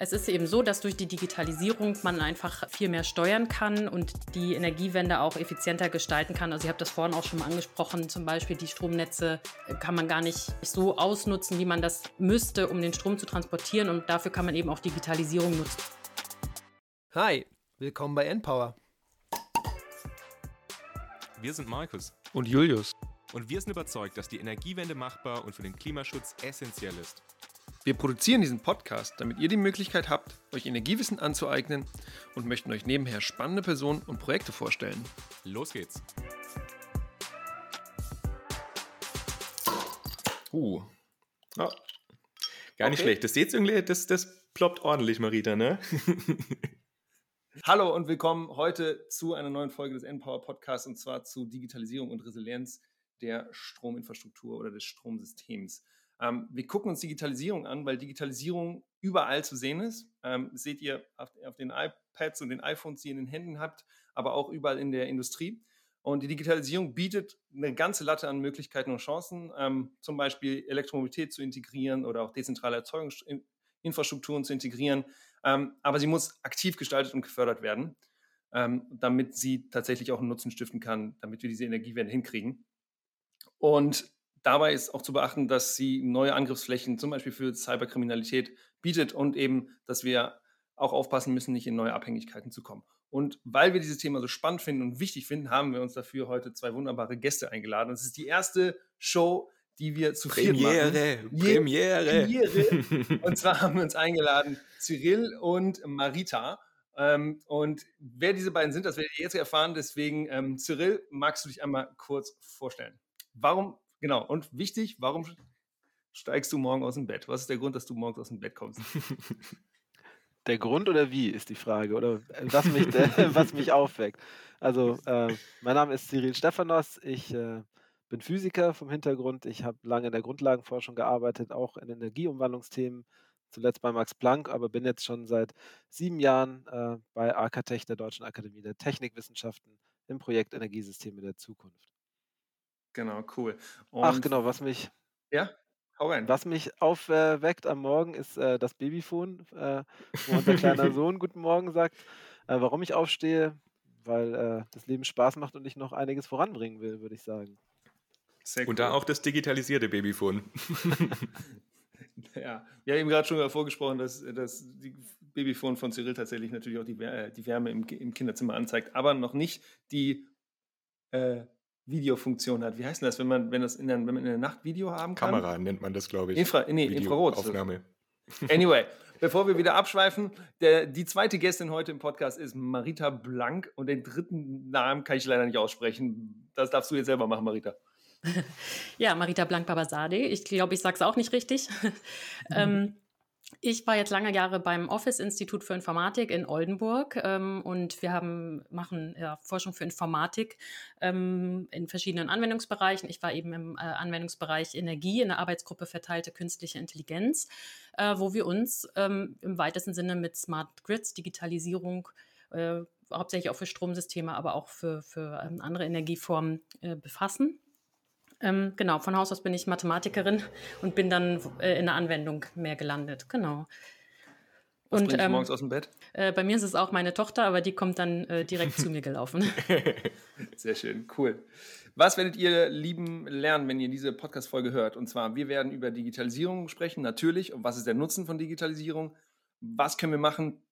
Es ist eben so, dass durch die Digitalisierung man einfach viel mehr steuern kann und die Energiewende auch effizienter gestalten kann. Also ich habe das vorhin auch schon mal angesprochen, zum Beispiel die Stromnetze kann man gar nicht so ausnutzen, wie man das müsste, um den Strom zu transportieren und dafür kann man eben auch Digitalisierung nutzen. Hi, willkommen bei Npower. Wir sind Markus und Julius und wir sind überzeugt, dass die Energiewende machbar und für den Klimaschutz essentiell ist. Wir produzieren diesen Podcast, damit ihr die Möglichkeit habt, euch Energiewissen anzueignen und möchten euch nebenher spannende Personen und Projekte vorstellen. Los geht's. Uh. Oh. Gar nicht okay. schlecht. Das jetzt irgendwie, das, das ploppt ordentlich, Marita, ne? Hallo und willkommen heute zu einer neuen Folge des Npower Podcasts und zwar zu Digitalisierung und Resilienz der Strominfrastruktur oder des Stromsystems. Ähm, wir gucken uns Digitalisierung an, weil Digitalisierung überall zu sehen ist. Ähm, seht ihr auf, auf, den iPads und den iPhones, die ihr in den Händen habt, aber auch überall in der Industrie. Und die Digitalisierung bietet eine ganze Latte an Möglichkeiten und Chancen, ähm, zum Beispiel Elektromobilität zu integrieren oder auch dezentrale Erzeugungsinfrastrukturen zu integrieren. Ähm, aber sie muss aktiv gestaltet und gefördert werden, ähm, damit sie tatsächlich auch einen Nutzen stiften kann, damit wir diese Energiewende hinkriegen. Und Dabei ist auch zu beachten, dass sie neue Angriffsflächen zum Beispiel für Cyberkriminalität bietet und eben, dass wir auch aufpassen müssen, nicht in neue Abhängigkeiten zu kommen. Und weil wir dieses Thema so spannend finden und wichtig finden, haben wir uns dafür heute zwei wunderbare Gäste eingeladen. Es ist die erste Show, die wir zu Premiere, viert machen. Premiere, Premiere. Und zwar haben wir uns eingeladen Cyril und Marita. Ähm, und wer diese beiden sind, das werdet ihr jetzt erfahren. Deswegen, ähm, Cyril, magst du dich einmal kurz vorstellen? Warum Genau. Und wichtig, warum steigst du morgen aus dem Bett? Was ist der Grund, dass du morgens aus dem Bett kommst? Der Grund oder wie ist die Frage oder was mich, was mich aufweckt. Also äh, mein Name ist Cyril Stephanos, ich äh, bin Physiker vom Hintergrund, ich habe lange in der Grundlagenforschung gearbeitet, auch in Energieumwandlungsthemen, zuletzt bei Max Planck, aber bin jetzt schon seit sieben Jahren äh, bei AKTech, der Deutschen Akademie der Technikwissenschaften, im Projekt Energiesysteme der Zukunft. Genau, cool. Und Ach genau, was mich ja, hau rein. Was mich aufweckt am Morgen ist äh, das Babyphone, äh, wo unser kleiner Sohn Guten Morgen sagt. Äh, warum ich aufstehe, weil äh, das Leben Spaß macht und ich noch einiges voranbringen will, würde ich sagen. Sehr cool. Und da auch das digitalisierte Babyphone. ja, wir haben eben gerade schon vorgesprochen, dass das Babyphone von Cyril tatsächlich natürlich auch die, äh, die Wärme im, im, Kinderzimmer anzeigt, aber noch nicht die äh, Videofunktion hat. Wie heißt denn das, wenn man, wenn das in der, wenn man in der Nacht Video haben kann? Kamera nennt man das, glaube ich. Infra, nee, Infrarot. Aufnahme. Anyway, bevor wir wieder abschweifen, der, die zweite Gästin heute im Podcast ist Marita Blank und den dritten Namen kann ich leider nicht aussprechen. Das darfst du jetzt selber machen, Marita. Ja, Marita Blank-Babasade. Ich glaube, ich sage es auch nicht richtig. Mhm. ähm, ich war jetzt lange Jahre beim Office-Institut für Informatik in Oldenburg ähm, und wir haben, machen ja, Forschung für Informatik ähm, in verschiedenen Anwendungsbereichen. Ich war eben im äh, Anwendungsbereich Energie in der Arbeitsgruppe verteilte künstliche Intelligenz, äh, wo wir uns ähm, im weitesten Sinne mit Smart Grids, Digitalisierung, äh, hauptsächlich auch für Stromsysteme, aber auch für, für ähm, andere Energieformen äh, befassen. Ähm, genau, von Haus aus bin ich Mathematikerin und bin dann äh, in der Anwendung mehr gelandet. Genau. Was und ähm, morgens aus dem Bett? Äh, bei mir ist es auch meine Tochter, aber die kommt dann äh, direkt zu mir gelaufen. Sehr schön, cool. Was werdet ihr lieben lernen, wenn ihr diese Podcast-Folge hört? Und zwar, wir werden über Digitalisierung sprechen, natürlich. Und was ist der Nutzen von Digitalisierung? Was können wir machen,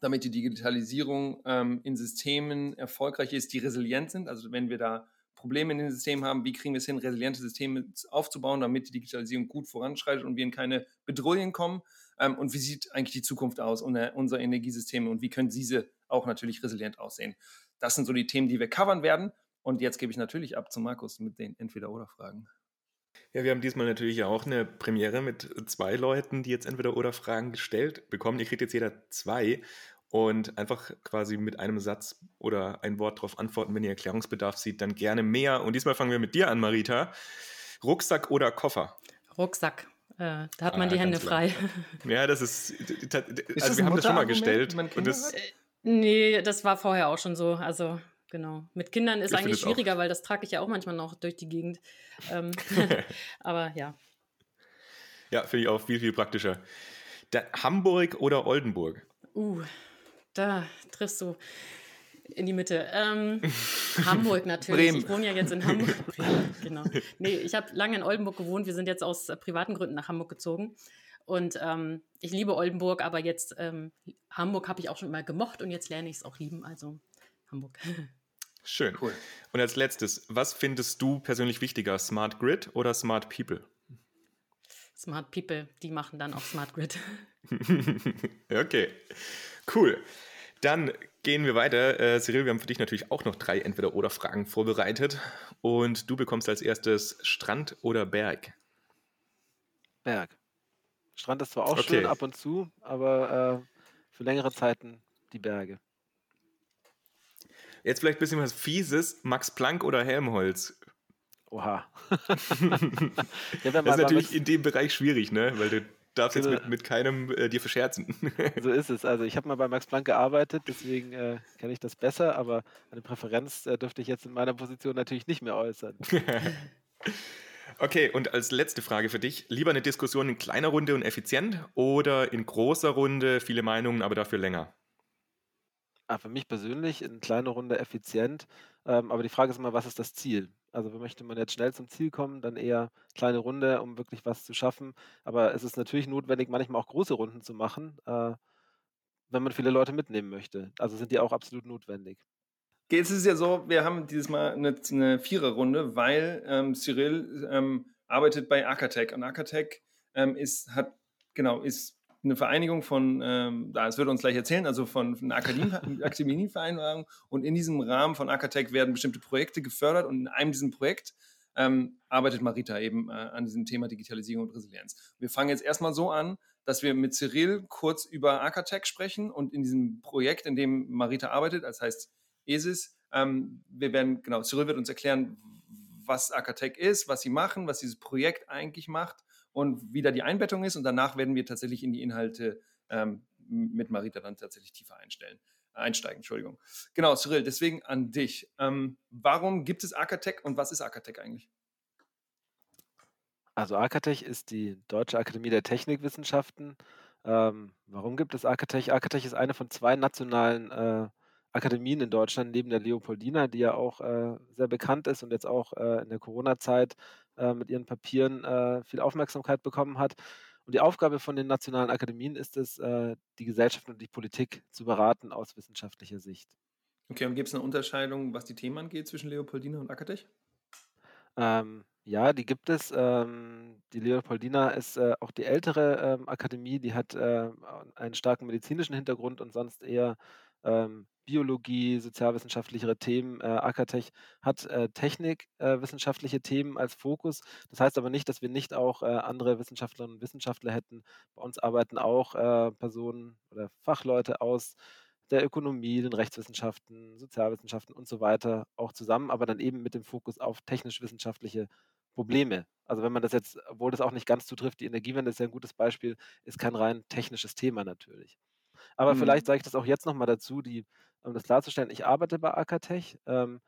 damit die Digitalisierung ähm, in Systemen erfolgreich ist, die resilient sind? Also wenn wir da Probleme in den Systemen haben, wie kriegen wir es hin, resiliente Systeme aufzubauen, damit die Digitalisierung gut voranschreitet und wir in keine Bedrohungen kommen. Ähm, und wie sieht eigentlich die Zukunft aus unserer Energiesysteme und wie können diese auch natürlich resilient aussehen? Das sind so die Themen, die wir covern werden. Und jetzt gebe ich natürlich ab zu Markus mit den Entweder-Oder-Fragen. Ja, wir haben diesmal natürlich auch eine Premiere mit zwei Leuten, die jetzt Entweder-Oder-Fragen gestellt bekommen. Ihr kriegt jetzt jeder zwei und einfach quasi mit einem Satz oder ein Wort darauf antworten. Wenn ihr Erklärungsbedarf seht, dann gerne mehr. Und diesmal fangen wir mit dir an, Marita. Rucksack oder Koffer? Rucksack. Äh, da hat man ah, die Hände frei. Ja, das ist. Also, ist wir haben das schon mal gestellt. Und das, äh, nee, das war vorher auch schon so. Also, genau. Mit Kindern ist eigentlich schwieriger, weil das trage ich ja auch manchmal noch durch die Gegend. Ähm, aber ja. Ja, finde ich auch viel, viel praktischer. Da, Hamburg oder Oldenburg? Uh, da triffst du in die Mitte. Ähm, Hamburg natürlich. Bremen. Ich wohne ja jetzt in Hamburg. genau. Nee, ich habe lange in Oldenburg gewohnt. Wir sind jetzt aus äh, privaten Gründen nach Hamburg gezogen. Und ähm, ich liebe Oldenburg, aber jetzt ähm, Hamburg habe ich auch schon immer gemocht und jetzt lerne ich es auch lieben. Also Hamburg. Schön. Cool. Und als letztes, was findest du persönlich wichtiger, Smart Grid oder Smart People? Smart People, die machen dann auch Smart Grid. okay, cool. Dann gehen wir weiter. Äh, Cyril, wir haben für dich natürlich auch noch drei Entweder-Oder-Fragen vorbereitet. Und du bekommst als erstes Strand oder Berg? Berg. Strand ist zwar auch okay. schön ab und zu, aber äh, für längere Zeiten die Berge. Jetzt vielleicht ein bisschen was Fieses. Max Planck oder Helmholtz? Oha. ja, das ist natürlich in dem Bereich schwierig, ne? Weil du darfst jetzt mit, mit keinem äh, dir verscherzen. so ist es. Also ich habe mal bei Max Planck gearbeitet, deswegen äh, kenne ich das besser, aber eine Präferenz äh, dürfte ich jetzt in meiner Position natürlich nicht mehr äußern. Okay, und als letzte Frage für dich: Lieber eine Diskussion in kleiner Runde und effizient oder in großer Runde, viele Meinungen, aber dafür länger? Ah, für mich persönlich in kleiner Runde effizient. Ähm, aber die Frage ist immer, was ist das Ziel? Also möchte man jetzt schnell zum Ziel kommen, dann eher kleine Runde, um wirklich was zu schaffen. Aber es ist natürlich notwendig, manchmal auch große Runden zu machen, äh, wenn man viele Leute mitnehmen möchte. Also sind die auch absolut notwendig. Jetzt ist es ja so, wir haben dieses Mal eine, eine Viererrunde, weil ähm, Cyril ähm, arbeitet bei Akatec und Akatec ähm, ist, hat, genau, ist eine Vereinigung von, ähm, das wird uns gleich erzählen, also von, einer Akademievereinbarung. und in diesem Rahmen von Akatec werden bestimmte Projekte gefördert und in einem diesem Projekt ähm, arbeitet Marita eben äh, an diesem Thema Digitalisierung und Resilienz. Wir fangen jetzt erstmal so an, dass wir mit Cyril kurz über Akatec sprechen und in diesem Projekt, in dem Marita arbeitet, das heißt ESIS, ähm, wir werden, genau, Cyril wird uns erklären, was Akatec ist, was sie machen, was dieses Projekt eigentlich macht und wie da die Einbettung ist. Und danach werden wir tatsächlich in die Inhalte ähm, mit Marita dann tatsächlich tiefer einstellen, einsteigen. Entschuldigung. Genau, Cyril, deswegen an dich. Ähm, warum gibt es Akatec und was ist Akatec eigentlich? Also Akatech ist die Deutsche Akademie der Technikwissenschaften. Ähm, warum gibt es Akatech? Akatech ist eine von zwei nationalen äh, Akademien in Deutschland neben der Leopoldina, die ja auch äh, sehr bekannt ist und jetzt auch äh, in der Corona-Zeit äh, mit ihren Papieren äh, viel Aufmerksamkeit bekommen hat. Und die Aufgabe von den nationalen Akademien ist es, äh, die Gesellschaft und die Politik zu beraten aus wissenschaftlicher Sicht. Okay, und gibt es eine Unterscheidung, was die Themen angeht zwischen Leopoldina und Akatech? Ähm, ja, die gibt es. Ähm, die Leopoldina ist äh, auch die ältere ähm, Akademie, die hat äh, einen starken medizinischen Hintergrund und sonst eher ähm, Biologie, sozialwissenschaftlichere Themen. Äh, Akatech hat äh, technikwissenschaftliche äh, Themen als Fokus. Das heißt aber nicht, dass wir nicht auch äh, andere Wissenschaftlerinnen und Wissenschaftler hätten. Bei uns arbeiten auch äh, Personen oder Fachleute aus der Ökonomie, den Rechtswissenschaften, Sozialwissenschaften und so weiter auch zusammen, aber dann eben mit dem Fokus auf technisch-wissenschaftliche Probleme. Also wenn man das jetzt, obwohl das auch nicht ganz zutrifft, die Energiewende ist ja ein gutes Beispiel, ist kein rein technisches Thema natürlich. Aber mhm. vielleicht sage ich das auch jetzt nochmal dazu, die, um das klarzustellen, ich arbeite bei Akatech. Ähm,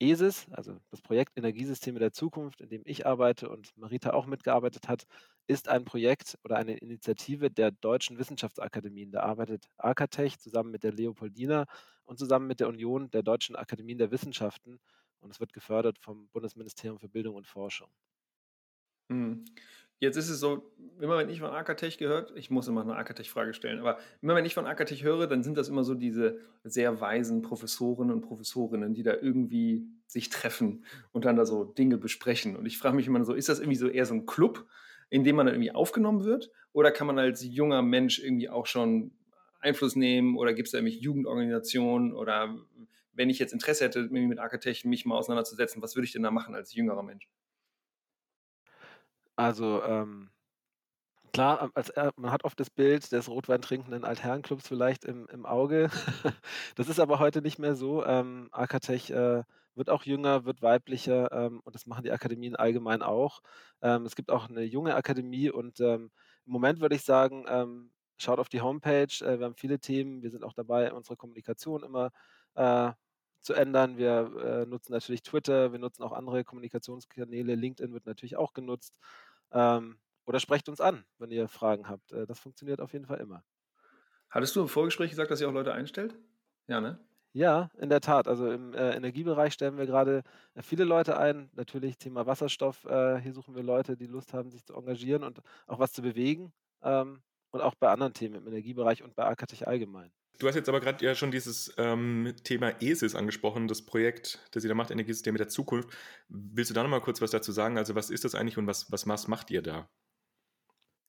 ESIS, also das Projekt Energiesysteme der Zukunft, in dem ich arbeite und Marita auch mitgearbeitet hat, ist ein Projekt oder eine Initiative der Deutschen Wissenschaftsakademien. Da arbeitet Akatech zusammen mit der Leopoldina und zusammen mit der Union der Deutschen Akademien der Wissenschaften und es wird gefördert vom Bundesministerium für Bildung und Forschung. Mhm. Jetzt ist es so, immer wenn ich von Akatech gehört, ich muss immer eine Akatech-Frage stellen, aber immer wenn ich von Akatech höre, dann sind das immer so diese sehr weisen Professorinnen und Professorinnen, die da irgendwie sich treffen und dann da so Dinge besprechen. Und ich frage mich immer so, ist das irgendwie so eher so ein Club, in dem man dann irgendwie aufgenommen wird? Oder kann man als junger Mensch irgendwie auch schon Einfluss nehmen? Oder gibt es da irgendwie Jugendorganisationen? Oder wenn ich jetzt Interesse hätte, mit Akatech mich mal auseinanderzusetzen, was würde ich denn da machen als jüngerer Mensch? Also, ähm, klar, als, äh, man hat oft das Bild des rotweintrinkenden Altherrenclubs vielleicht im, im Auge. das ist aber heute nicht mehr so. Ähm, Akatech äh, wird auch jünger, wird weiblicher ähm, und das machen die Akademien allgemein auch. Ähm, es gibt auch eine junge Akademie und ähm, im Moment würde ich sagen, ähm, schaut auf die Homepage. Äh, wir haben viele Themen. Wir sind auch dabei, unsere Kommunikation immer äh, zu ändern. Wir äh, nutzen natürlich Twitter, wir nutzen auch andere Kommunikationskanäle. LinkedIn wird natürlich auch genutzt. Ähm, oder sprecht uns an, wenn ihr Fragen habt. Äh, das funktioniert auf jeden Fall immer. Hattest du im Vorgespräch gesagt, dass ihr auch Leute einstellt? Ja, ne? Ja, in der Tat. Also im äh, Energiebereich stellen wir gerade äh, viele Leute ein. Natürlich Thema Wasserstoff. Äh, hier suchen wir Leute, die Lust haben, sich zu engagieren und auch was zu bewegen. Ähm, und auch bei anderen Themen im Energiebereich und bei AKTech allgemein. Du hast jetzt aber gerade ja schon dieses ähm, Thema ESIS angesprochen, das Projekt, das ihr da macht, Energiesysteme der Zukunft. Willst du da nochmal kurz was dazu sagen? Also was ist das eigentlich und was, was, was macht ihr da?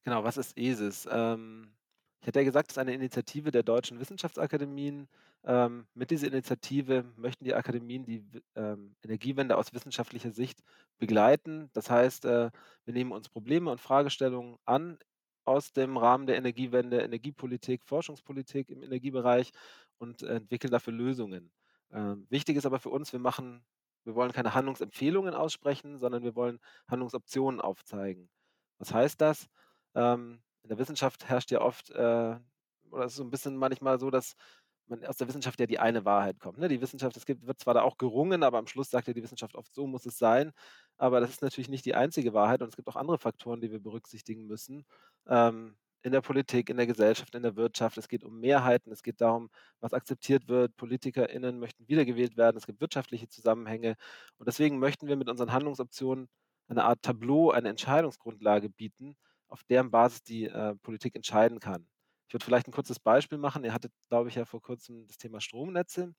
Genau, was ist ESIS? Ähm, ich hatte ja gesagt, es ist eine Initiative der deutschen Wissenschaftsakademien. Ähm, mit dieser Initiative möchten die Akademien die ähm, Energiewende aus wissenschaftlicher Sicht begleiten. Das heißt, äh, wir nehmen uns Probleme und Fragestellungen an aus dem Rahmen der Energiewende, Energiepolitik, Forschungspolitik im Energiebereich und entwickeln dafür Lösungen. Ähm, wichtig ist aber für uns, wir machen, wir wollen keine Handlungsempfehlungen aussprechen, sondern wir wollen Handlungsoptionen aufzeigen. Was heißt das? Ähm, in der Wissenschaft herrscht ja oft, äh, oder es ist so ein bisschen manchmal so, dass man aus der Wissenschaft ja die eine Wahrheit kommt. Ne? Die Wissenschaft, es wird zwar da auch gerungen, aber am Schluss sagt ja die Wissenschaft oft, so muss es sein. Aber das ist natürlich nicht die einzige Wahrheit und es gibt auch andere Faktoren, die wir berücksichtigen müssen. Ähm, in der Politik, in der Gesellschaft, in der Wirtschaft. Es geht um Mehrheiten, es geht darum, was akzeptiert wird. PolitikerInnen möchten wiedergewählt werden, es gibt wirtschaftliche Zusammenhänge. Und deswegen möchten wir mit unseren Handlungsoptionen eine Art Tableau, eine Entscheidungsgrundlage bieten, auf deren Basis die äh, Politik entscheiden kann. Ich würde vielleicht ein kurzes Beispiel machen. Ihr hattet, glaube ich, ja vor kurzem das Thema Stromnetze.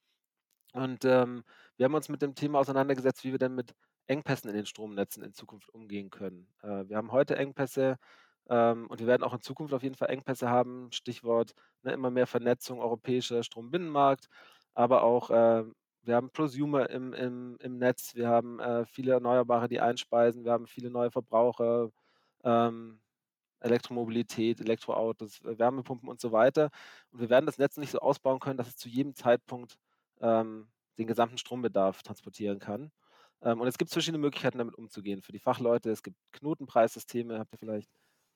Und ähm, wir haben uns mit dem Thema auseinandergesetzt, wie wir denn mit Engpässen in den Stromnetzen in Zukunft umgehen können. Äh, wir haben heute Engpässe ähm, und wir werden auch in Zukunft auf jeden Fall Engpässe haben. Stichwort ne, immer mehr Vernetzung, europäischer Strombinnenmarkt, aber auch äh, wir haben Prosumer im, im, im Netz, wir haben äh, viele Erneuerbare, die einspeisen, wir haben viele neue Verbraucher. Ähm, Elektromobilität, Elektroautos, äh, Wärmepumpen und so weiter. Und wir werden das Netz nicht so ausbauen können, dass es zu jedem Zeitpunkt ähm, den gesamten Strombedarf transportieren kann. Ähm, und es gibt verschiedene Möglichkeiten, damit umzugehen. Für die Fachleute, es gibt Knotenpreissysteme, habt ihr vielleicht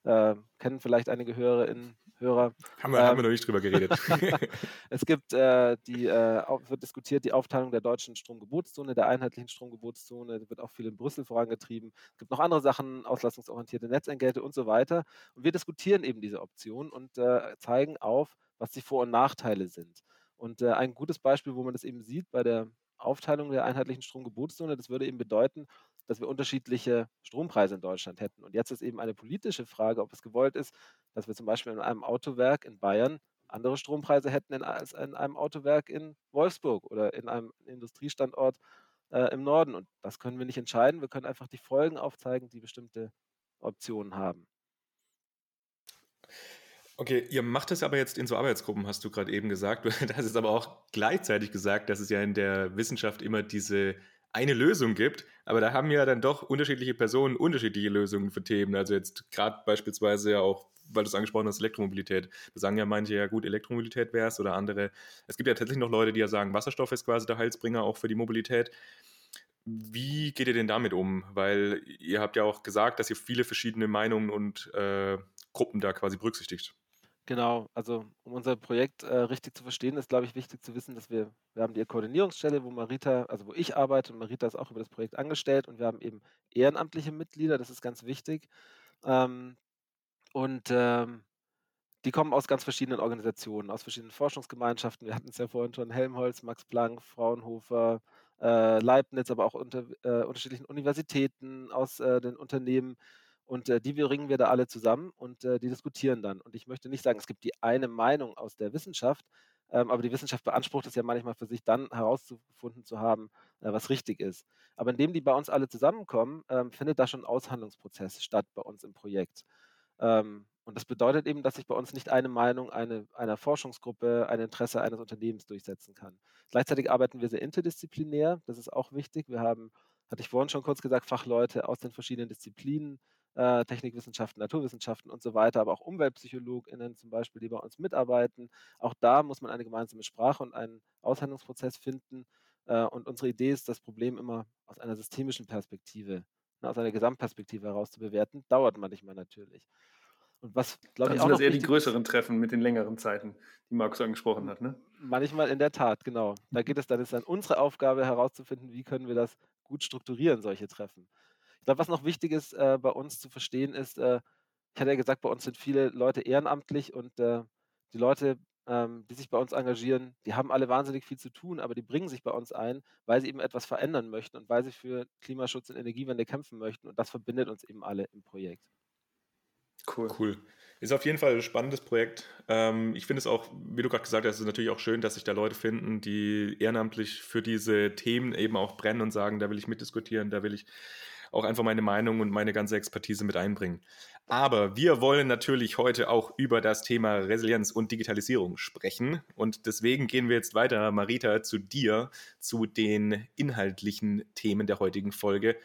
äh, kennen vielleicht einige Hörerinnen, Hörer. Haben wir, ähm, haben wir noch nicht drüber geredet. es gibt äh, die, äh, wird diskutiert, die Aufteilung der deutschen Stromgebotszone, der einheitlichen Stromgebotszone, wird auch viel in Brüssel vorangetrieben. Es gibt noch andere Sachen, auslastungsorientierte Netzentgelte und so weiter. Und wir diskutieren eben diese Optionen und äh, zeigen auf, was die Vor- und Nachteile sind. Und äh, ein gutes Beispiel, wo man das eben sieht bei der Aufteilung der einheitlichen Stromgebotszone, das würde eben bedeuten, dass wir unterschiedliche Strompreise in Deutschland hätten. Und jetzt ist eben eine politische Frage, ob es gewollt ist, dass wir zum Beispiel in einem Autowerk in Bayern andere Strompreise hätten als in einem Autowerk in Wolfsburg oder in einem Industriestandort äh, im Norden. Und das können wir nicht entscheiden. Wir können einfach die Folgen aufzeigen, die bestimmte Optionen haben. Okay, ihr macht es aber jetzt in so Arbeitsgruppen, hast du gerade eben gesagt. Du hast es aber auch gleichzeitig gesagt, dass es ja in der Wissenschaft immer diese eine Lösung gibt, aber da haben ja dann doch unterschiedliche Personen unterschiedliche Lösungen für Themen. Also jetzt gerade beispielsweise ja auch, weil du es angesprochen hast, Elektromobilität. Da sagen ja manche, ja gut, Elektromobilität wäre es oder andere. Es gibt ja tatsächlich noch Leute, die ja sagen, Wasserstoff ist quasi der Heilsbringer auch für die Mobilität. Wie geht ihr denn damit um? Weil ihr habt ja auch gesagt, dass ihr viele verschiedene Meinungen und äh, Gruppen da quasi berücksichtigt. Genau, also um unser Projekt äh, richtig zu verstehen, ist, glaube ich, wichtig zu wissen, dass wir, wir haben die Koordinierungsstelle, wo Marita, also wo ich arbeite und Marita ist auch über das Projekt angestellt und wir haben eben ehrenamtliche Mitglieder, das ist ganz wichtig. Ähm, und ähm, die kommen aus ganz verschiedenen Organisationen, aus verschiedenen Forschungsgemeinschaften. Wir hatten es ja vorhin schon, Helmholtz, Max Planck, Fraunhofer, äh, Leibniz, aber auch unter äh, unterschiedlichen Universitäten, aus äh, den Unternehmen. Und äh, die bringen wir da alle zusammen und äh, die diskutieren dann. Und ich möchte nicht sagen, es gibt die eine Meinung aus der Wissenschaft, ähm, aber die Wissenschaft beansprucht es ja manchmal für sich dann herausgefunden zu haben, äh, was richtig ist. Aber indem die bei uns alle zusammenkommen, ähm, findet da schon ein Aushandlungsprozess statt bei uns im Projekt. Ähm, und das bedeutet eben, dass sich bei uns nicht eine Meinung eine, einer Forschungsgruppe, ein Interesse eines Unternehmens durchsetzen kann. Gleichzeitig arbeiten wir sehr interdisziplinär, das ist auch wichtig. Wir haben, hatte ich vorhin schon kurz gesagt, Fachleute aus den verschiedenen Disziplinen, äh, Technikwissenschaften, Naturwissenschaften und so weiter, aber auch UmweltpsychologInnen zum Beispiel, die bei uns mitarbeiten. Auch da muss man eine gemeinsame Sprache und einen Aushandlungsprozess finden. Äh, und unsere Idee ist, das Problem immer aus einer systemischen Perspektive, ne, aus einer Gesamtperspektive heraus zu bewerten. Dauert manchmal natürlich. Und was, glaube ich, auch sind das eher die größeren Treffen mit den längeren Zeiten, die Markus angesprochen hat, ne? Manchmal in der Tat, genau. Da geht es dann, ist dann unsere Aufgabe herauszufinden, wie können wir das gut strukturieren, solche Treffen. Glaube, was noch wichtig ist äh, bei uns zu verstehen, ist, äh, ich hatte ja gesagt, bei uns sind viele Leute ehrenamtlich und äh, die Leute, ähm, die sich bei uns engagieren, die haben alle wahnsinnig viel zu tun, aber die bringen sich bei uns ein, weil sie eben etwas verändern möchten und weil sie für Klimaschutz und Energiewende kämpfen möchten. Und das verbindet uns eben alle im Projekt. Cool. Cool. Ist auf jeden Fall ein spannendes Projekt. Ähm, ich finde es auch, wie du gerade gesagt hast, ist natürlich auch schön, dass sich da Leute finden, die ehrenamtlich für diese Themen eben auch brennen und sagen, da will ich mitdiskutieren, da will ich auch einfach meine Meinung und meine ganze Expertise mit einbringen. Aber wir wollen natürlich heute auch über das Thema Resilienz und Digitalisierung sprechen. Und deswegen gehen wir jetzt weiter, Marita, zu dir, zu den inhaltlichen Themen der heutigen Folge.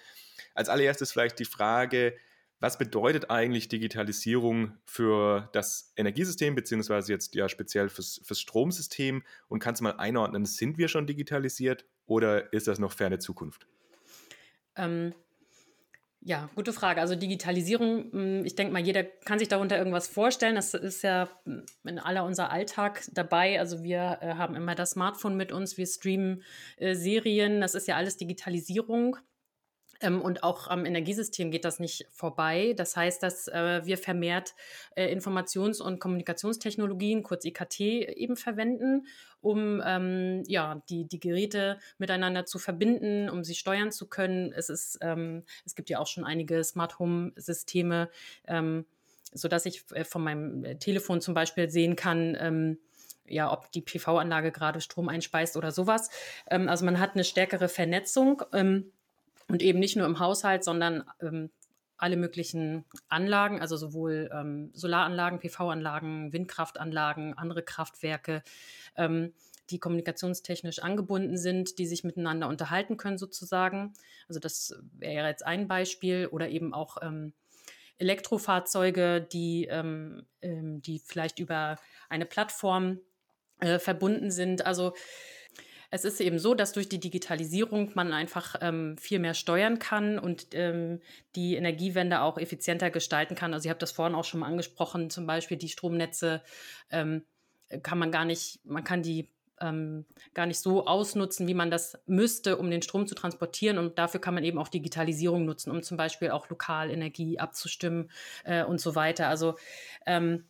Als allererstes vielleicht die Frage, was bedeutet eigentlich Digitalisierung für das Energiesystem, beziehungsweise jetzt ja speziell fürs, fürs Stromsystem? Und kannst du mal einordnen, sind wir schon digitalisiert oder ist das noch ferne Zukunft? Ähm, ja, gute Frage. Also Digitalisierung, hm, ich denke mal, jeder kann sich darunter irgendwas vorstellen. Das ist ja hm, in aller unser Alltag dabei. Also wir äh, haben immer das Smartphone mit uns, wir streamen äh, Serien, das ist ja alles Digitalisierung. Ähm, und auch am Energiesystem geht das nicht vorbei. Das heißt, dass äh, wir vermehrt äh, Informations- und Kommunikationstechnologien, kurz IKT, eben verwenden, um ähm, ja, die, die Geräte miteinander zu verbinden, um sie steuern zu können. Es, ist, ähm, es gibt ja auch schon einige Smart Home-Systeme, ähm, sodass ich äh, von meinem äh, Telefon zum Beispiel sehen kann, ähm, ja, ob die PV-Anlage gerade Strom einspeist oder sowas. Ähm, also man hat eine stärkere Vernetzung. Und eben nicht nur im Haushalt, sondern ähm, alle möglichen Anlagen, also sowohl ähm, Solaranlagen, PV-Anlagen, Windkraftanlagen, andere Kraftwerke, ähm, die kommunikationstechnisch angebunden sind, die sich miteinander unterhalten können sozusagen. Also das wäre jetzt ein Beispiel oder eben auch ähm, Elektrofahrzeuge, die, ähm, ähm, die vielleicht über eine Plattform äh, verbunden sind. Also es ist eben so, dass durch die Digitalisierung man einfach ähm, viel mehr steuern kann und ähm, die Energiewende auch effizienter gestalten kann. Also ich habe das vorhin auch schon mal angesprochen, zum Beispiel die Stromnetze ähm, kann man gar nicht, man kann die ähm, gar nicht so ausnutzen, wie man das müsste, um den Strom zu transportieren. Und dafür kann man eben auch Digitalisierung nutzen, um zum Beispiel auch lokal Energie abzustimmen äh, und so weiter. Also ähm,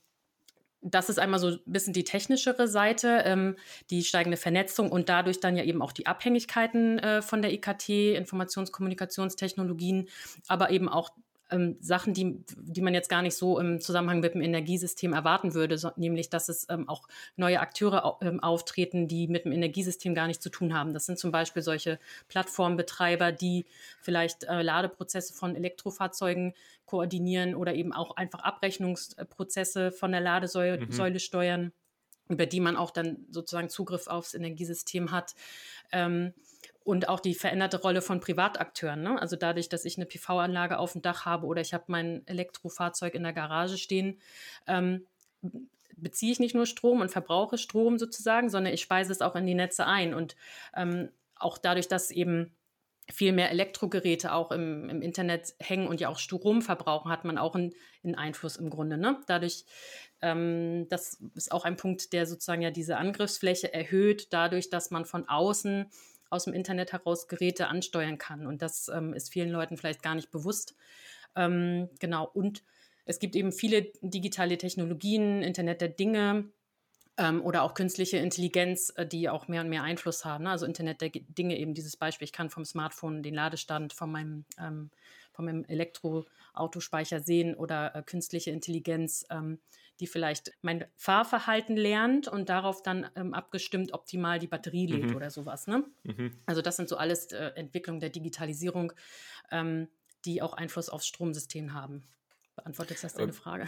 das ist einmal so ein bisschen die technischere Seite, ähm, die steigende Vernetzung und dadurch dann ja eben auch die Abhängigkeiten äh, von der IKT, Informationskommunikationstechnologien, aber eben auch ähm, Sachen, die, die man jetzt gar nicht so im Zusammenhang mit dem Energiesystem erwarten würde, so, nämlich dass es ähm, auch neue Akteure au ähm, auftreten, die mit dem Energiesystem gar nichts zu tun haben. Das sind zum Beispiel solche Plattformbetreiber, die vielleicht äh, Ladeprozesse von Elektrofahrzeugen koordinieren oder eben auch einfach Abrechnungsprozesse von der Ladesäule mhm. steuern, über die man auch dann sozusagen Zugriff aufs Energiesystem hat. Ähm, und auch die veränderte Rolle von Privatakteuren. Ne? Also dadurch, dass ich eine PV-Anlage auf dem Dach habe oder ich habe mein Elektrofahrzeug in der Garage stehen, ähm, beziehe ich nicht nur Strom und verbrauche Strom sozusagen, sondern ich speise es auch in die Netze ein. Und ähm, auch dadurch, dass eben viel mehr Elektrogeräte auch im, im, Internet hängen und ja auch Strom verbrauchen, hat man auch einen, einen Einfluss im Grunde. Ne? Dadurch, ähm, das ist auch ein Punkt, der sozusagen ja diese Angriffsfläche erhöht, dadurch, dass man von außen aus dem Internet heraus Geräte ansteuern kann. Und das ähm, ist vielen Leuten vielleicht gar nicht bewusst. Ähm, genau. Und es gibt eben viele digitale Technologien, Internet der Dinge, ähm, oder auch künstliche Intelligenz, äh, die auch mehr und mehr Einfluss haben. Also Internet der Dinge, eben dieses Beispiel, ich kann vom Smartphone den Ladestand von meinem, ähm, von meinem Elektroautospeicher sehen oder äh, künstliche Intelligenz, ähm, die vielleicht mein Fahrverhalten lernt und darauf dann ähm, abgestimmt optimal die Batterie lädt mhm. oder sowas. Ne? Mhm. Also das sind so alles äh, Entwicklungen der Digitalisierung, ähm, die auch Einfluss aufs Stromsystem haben. Beantwortet das deine Frage?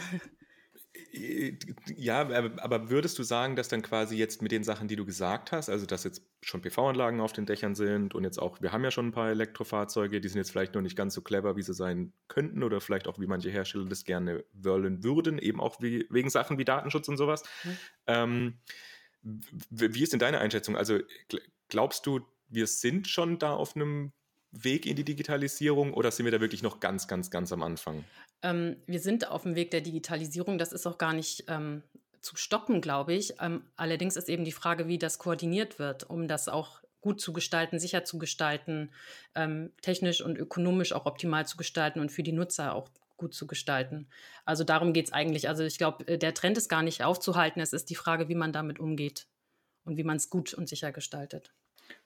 Ja, aber würdest du sagen, dass dann quasi jetzt mit den Sachen, die du gesagt hast, also dass jetzt schon PV-Anlagen auf den Dächern sind und jetzt auch, wir haben ja schon ein paar Elektrofahrzeuge, die sind jetzt vielleicht noch nicht ganz so clever, wie sie sein könnten oder vielleicht auch, wie manche Hersteller das gerne wollen würden, eben auch wie, wegen Sachen wie Datenschutz und sowas. Mhm. Ähm, wie ist denn deine Einschätzung? Also glaubst du, wir sind schon da auf einem Weg in die Digitalisierung oder sind wir da wirklich noch ganz, ganz, ganz am Anfang? Ähm, wir sind auf dem Weg der Digitalisierung. Das ist auch gar nicht ähm, zu stoppen, glaube ich. Ähm, allerdings ist eben die Frage, wie das koordiniert wird, um das auch gut zu gestalten, sicher zu gestalten, ähm, technisch und ökonomisch auch optimal zu gestalten und für die Nutzer auch gut zu gestalten. Also darum geht es eigentlich. Also ich glaube, äh, der Trend ist gar nicht aufzuhalten. Es ist die Frage, wie man damit umgeht und wie man es gut und sicher gestaltet.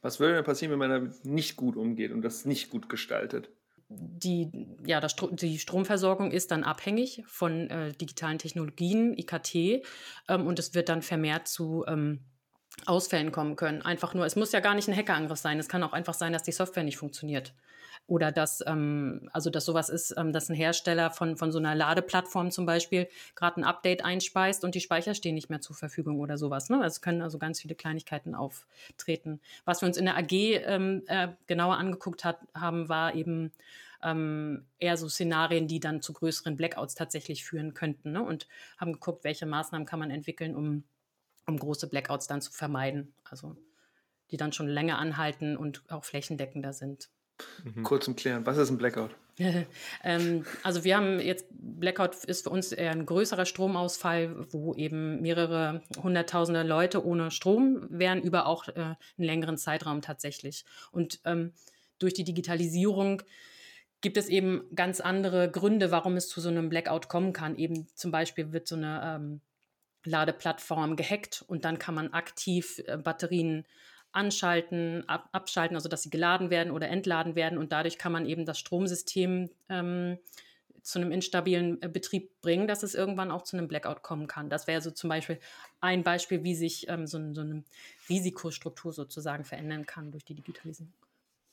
Was würde denn passieren, wenn man damit nicht gut umgeht und das nicht gut gestaltet? Die, ja, Stro die Stromversorgung ist dann abhängig von äh, digitalen Technologien, IKT, ähm, und es wird dann vermehrt zu ähm, Ausfällen kommen können. Einfach nur, es muss ja gar nicht ein Hackerangriff sein. Es kann auch einfach sein, dass die Software nicht funktioniert. Oder dass, ähm, also dass sowas ist, ähm, dass ein Hersteller von, von so einer Ladeplattform zum Beispiel gerade ein Update einspeist und die Speicher stehen nicht mehr zur Verfügung oder sowas. Ne? Es können also ganz viele Kleinigkeiten auftreten. Was wir uns in der AG ähm, äh, genauer angeguckt hat, haben, war eben ähm, eher so Szenarien, die dann zu größeren Blackouts tatsächlich führen könnten. Ne? Und haben geguckt, welche Maßnahmen kann man entwickeln, um, um große Blackouts dann zu vermeiden. Also die dann schon länger anhalten und auch flächendeckender sind. Mhm. Kurz zum Klären, was ist ein Blackout? ähm, also wir haben jetzt, Blackout ist für uns eher ein größerer Stromausfall, wo eben mehrere hunderttausende Leute ohne Strom wären, über auch äh, einen längeren Zeitraum tatsächlich. Und ähm, durch die Digitalisierung gibt es eben ganz andere Gründe, warum es zu so einem Blackout kommen kann. Eben zum Beispiel wird so eine ähm, Ladeplattform gehackt und dann kann man aktiv äh, Batterien anschalten, ab, abschalten, also dass sie geladen werden oder entladen werden und dadurch kann man eben das Stromsystem ähm, zu einem instabilen äh, Betrieb bringen, dass es irgendwann auch zu einem Blackout kommen kann. Das wäre so zum Beispiel ein Beispiel, wie sich ähm, so, so eine Risikostruktur sozusagen verändern kann durch die Digitalisierung.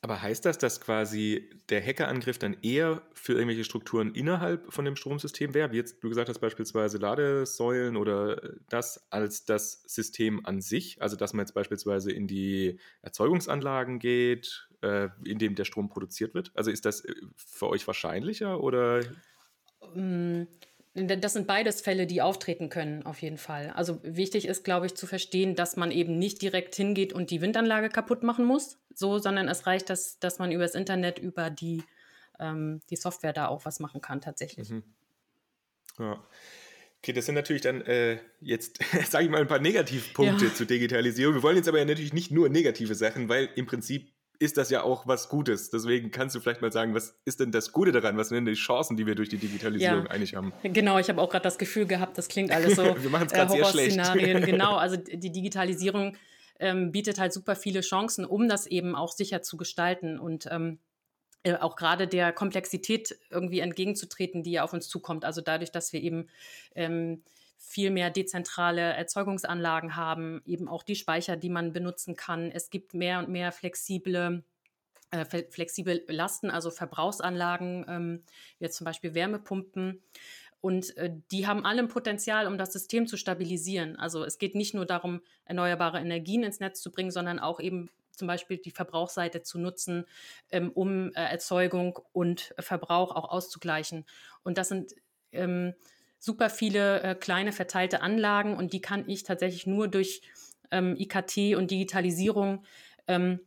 Aber heißt das, dass quasi der Hackerangriff dann eher für irgendwelche Strukturen innerhalb von dem Stromsystem wäre, wie jetzt du gesagt hast, beispielsweise Ladesäulen oder das, als das System an sich? Also, dass man jetzt beispielsweise in die Erzeugungsanlagen geht, äh, in dem der Strom produziert wird? Also, ist das äh, für euch wahrscheinlicher oder? Mm. Das sind beides Fälle, die auftreten können, auf jeden Fall. Also wichtig ist, glaube ich, zu verstehen, dass man eben nicht direkt hingeht und die Windanlage kaputt machen muss, so, sondern es reicht, dass, dass man übers Internet, über die, ähm, die Software da auch was machen kann, tatsächlich. Mhm. Ja. Okay, das sind natürlich dann äh, jetzt, sage ich mal, ein paar Negativpunkte ja. zur Digitalisierung. Wir wollen jetzt aber ja natürlich nicht nur negative Sachen, weil im Prinzip ist das ja auch was Gutes. Deswegen kannst du vielleicht mal sagen, was ist denn das Gute daran? Was sind denn die Chancen, die wir durch die Digitalisierung ja, eigentlich haben? Genau, ich habe auch gerade das Gefühl gehabt, das klingt alles so wir machen es äh, sehr schlecht. genau, also die Digitalisierung ähm, bietet halt super viele Chancen, um das eben auch sicher zu gestalten und ähm, äh, auch gerade der Komplexität irgendwie entgegenzutreten, die ja auf uns zukommt. Also dadurch, dass wir eben ähm, viel mehr dezentrale Erzeugungsanlagen haben, eben auch die Speicher, die man benutzen kann. Es gibt mehr und mehr flexible äh, flexible Lasten, also Verbrauchsanlagen, ähm, wie jetzt zum Beispiel Wärmepumpen. Und äh, die haben alle ein Potenzial, um das System zu stabilisieren. Also es geht nicht nur darum, erneuerbare Energien ins Netz zu bringen, sondern auch eben zum Beispiel die Verbrauchsseite zu nutzen, ähm, um äh, Erzeugung und Verbrauch auch auszugleichen. Und das sind ähm, super viele äh, kleine verteilte Anlagen und die kann ich tatsächlich nur durch ähm, IKT und Digitalisierung ähm,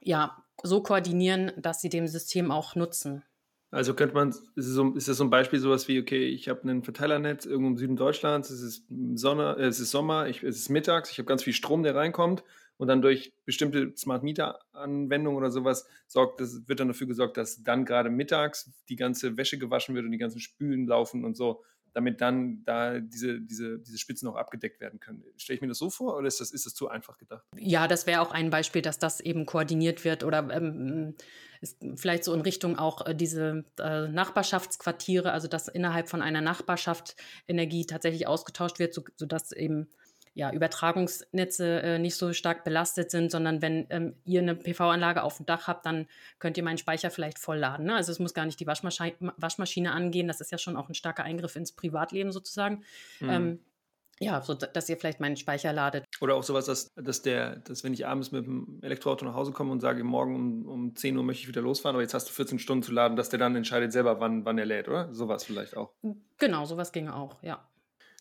ja, so koordinieren, dass sie dem System auch nutzen. Also könnte man, ist, so, ist das so ein Beispiel sowas wie, okay, ich habe ein Verteilernetz irgendwo im Süden Deutschlands, es ist, Sonne, äh, es ist Sommer, ich, es ist mittags, ich habe ganz viel Strom, der reinkommt und dann durch bestimmte Smart Meter Anwendungen oder sowas sorgt, das wird dann dafür gesorgt, dass dann gerade mittags die ganze Wäsche gewaschen wird und die ganzen Spülen laufen und so damit dann da diese, diese, diese Spitzen auch abgedeckt werden können. Stelle ich mir das so vor oder ist das, ist das zu einfach gedacht? Ja, das wäre auch ein Beispiel, dass das eben koordiniert wird oder ähm, vielleicht so in Richtung auch äh, diese äh, Nachbarschaftsquartiere, also dass innerhalb von einer Nachbarschaft Energie tatsächlich ausgetauscht wird, so, sodass eben ja, Übertragungsnetze äh, nicht so stark belastet sind, sondern wenn ähm, ihr eine PV-Anlage auf dem Dach habt, dann könnt ihr meinen Speicher vielleicht vollladen. Ne? Also es muss gar nicht die Waschmaschi Waschmaschine angehen, das ist ja schon auch ein starker Eingriff ins Privatleben sozusagen. Mhm. Ähm, ja, so dass ihr vielleicht meinen Speicher ladet. Oder auch sowas, dass, dass der, dass wenn ich abends mit dem Elektroauto nach Hause komme und sage, morgen um, um 10 Uhr möchte ich wieder losfahren, aber jetzt hast du 14 Stunden zu laden, dass der dann entscheidet selber, wann, wann er lädt, oder? Sowas vielleicht auch. Genau, sowas ginge auch, ja.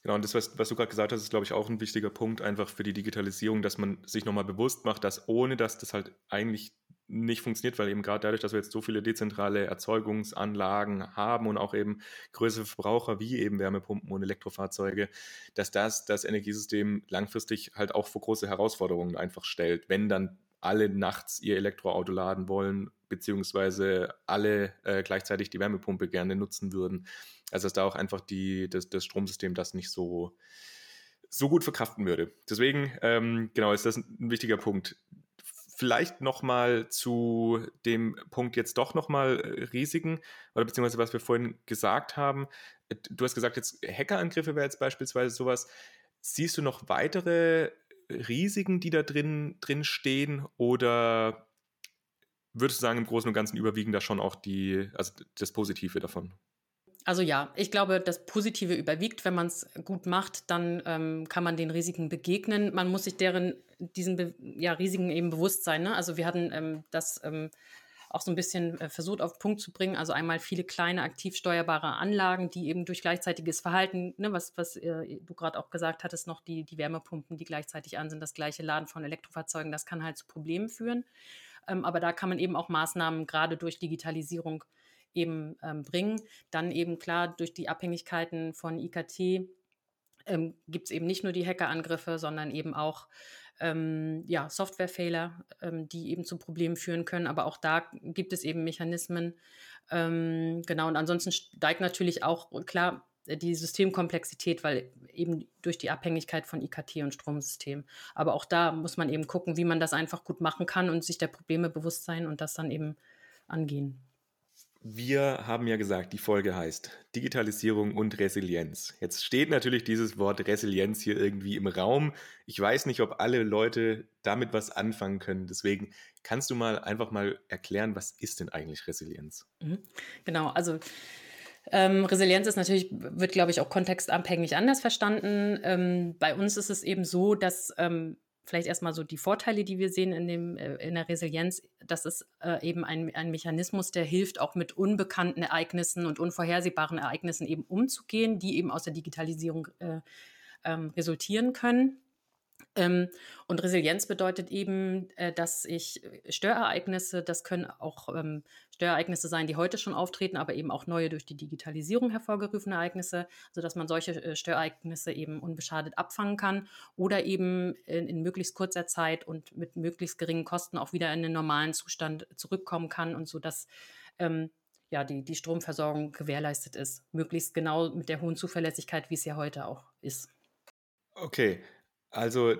Genau, und das, was, was du gerade gesagt hast, ist, glaube ich, auch ein wichtiger Punkt einfach für die Digitalisierung, dass man sich nochmal bewusst macht, dass ohne dass das halt eigentlich nicht funktioniert, weil eben gerade dadurch, dass wir jetzt so viele dezentrale Erzeugungsanlagen haben und auch eben größere Verbraucher wie eben Wärmepumpen und Elektrofahrzeuge, dass das das Energiesystem langfristig halt auch vor große Herausforderungen einfach stellt, wenn dann alle nachts ihr Elektroauto laden wollen, beziehungsweise alle äh, gleichzeitig die Wärmepumpe gerne nutzen würden. Also dass da auch einfach die, das, das Stromsystem das nicht so, so gut verkraften würde. Deswegen, ähm, genau, ist das ein wichtiger Punkt. Vielleicht nochmal zu dem Punkt jetzt doch nochmal äh, Risiken oder beziehungsweise was wir vorhin gesagt haben. Du hast gesagt, jetzt Hackerangriffe wäre jetzt beispielsweise sowas. Siehst du noch weitere Risiken, die da drin, drin stehen oder würdest du sagen, im Großen und Ganzen überwiegen da schon auch die, also das Positive davon? Also ja, ich glaube, das Positive überwiegt. Wenn man es gut macht, dann ähm, kann man den Risiken begegnen. Man muss sich deren, diesen Be ja, Risiken eben bewusst sein. Ne? Also wir hatten ähm, das ähm, auch so ein bisschen äh, versucht auf den Punkt zu bringen. Also einmal viele kleine aktiv steuerbare Anlagen, die eben durch gleichzeitiges Verhalten, ne, was, was äh, du gerade auch gesagt hattest, noch die, die Wärmepumpen, die gleichzeitig an sind, das gleiche Laden von Elektrofahrzeugen, das kann halt zu Problemen führen. Ähm, aber da kann man eben auch Maßnahmen gerade durch Digitalisierung eben ähm, bringen. Dann eben klar durch die Abhängigkeiten von IKT ähm, gibt es eben nicht nur die Hackerangriffe, sondern eben auch ähm, ja, Softwarefehler, ähm, die eben zu Problemen führen können. Aber auch da gibt es eben Mechanismen. Ähm, genau, und ansonsten steigt natürlich auch, klar, die Systemkomplexität, weil eben durch die Abhängigkeit von IKT und Stromsystem. Aber auch da muss man eben gucken, wie man das einfach gut machen kann und sich der Probleme bewusst sein und das dann eben angehen. Wir haben ja gesagt, die Folge heißt Digitalisierung und Resilienz. Jetzt steht natürlich dieses Wort Resilienz hier irgendwie im Raum. Ich weiß nicht, ob alle Leute damit was anfangen können. Deswegen kannst du mal einfach mal erklären, was ist denn eigentlich Resilienz? Mhm. Genau, also ähm, Resilienz ist natürlich, wird, glaube ich, auch kontextabhängig anders verstanden. Ähm, bei uns ist es eben so, dass ähm, vielleicht erstmal so die Vorteile, die wir sehen in, dem, äh, in der Resilienz, das ist äh, eben ein, ein Mechanismus, der hilft, auch mit unbekannten Ereignissen und unvorhersehbaren Ereignissen eben umzugehen, die eben aus der Digitalisierung äh, ähm, resultieren können. Ähm, und Resilienz bedeutet eben, äh, dass ich äh, Störereignisse, das können auch ähm, Störereignisse sein, die heute schon auftreten, aber eben auch neue durch die Digitalisierung hervorgerufene Ereignisse, sodass man solche äh, Störereignisse eben unbeschadet abfangen kann oder eben in, in, möglichst kurzer Zeit und mit möglichst geringen Kosten auch wieder in den normalen Zustand zurückkommen kann und so dass ähm, ja, die, die Stromversorgung gewährleistet ist. Möglichst genau mit der hohen Zuverlässigkeit, wie es ja heute auch ist. Okay, also,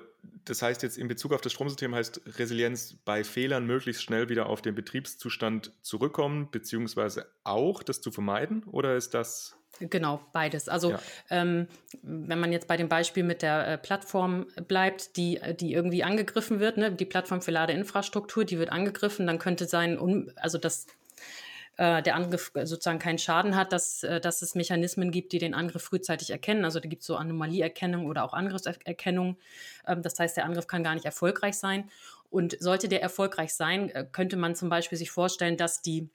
das heißt jetzt in Bezug auf das Stromsystem heißt Resilienz bei Fehlern möglichst schnell wieder auf den Betriebszustand zurückkommen, beziehungsweise auch das zu vermeiden? Oder ist das Genau, beides. Also ja. ähm, wenn man jetzt bei dem Beispiel mit der äh, Plattform bleibt, die, die irgendwie angegriffen wird, ne, die Plattform für Ladeinfrastruktur, die wird angegriffen, dann könnte sein, also das äh, der Angriff sozusagen keinen Schaden hat, dass, äh, dass es Mechanismen gibt, die den Angriff frühzeitig erkennen. Also da gibt es so Anomalieerkennung oder auch Angriffserkennung. Ähm, das heißt, der Angriff kann gar nicht erfolgreich sein. Und sollte der erfolgreich sein, äh, könnte man zum Beispiel sich vorstellen, dass die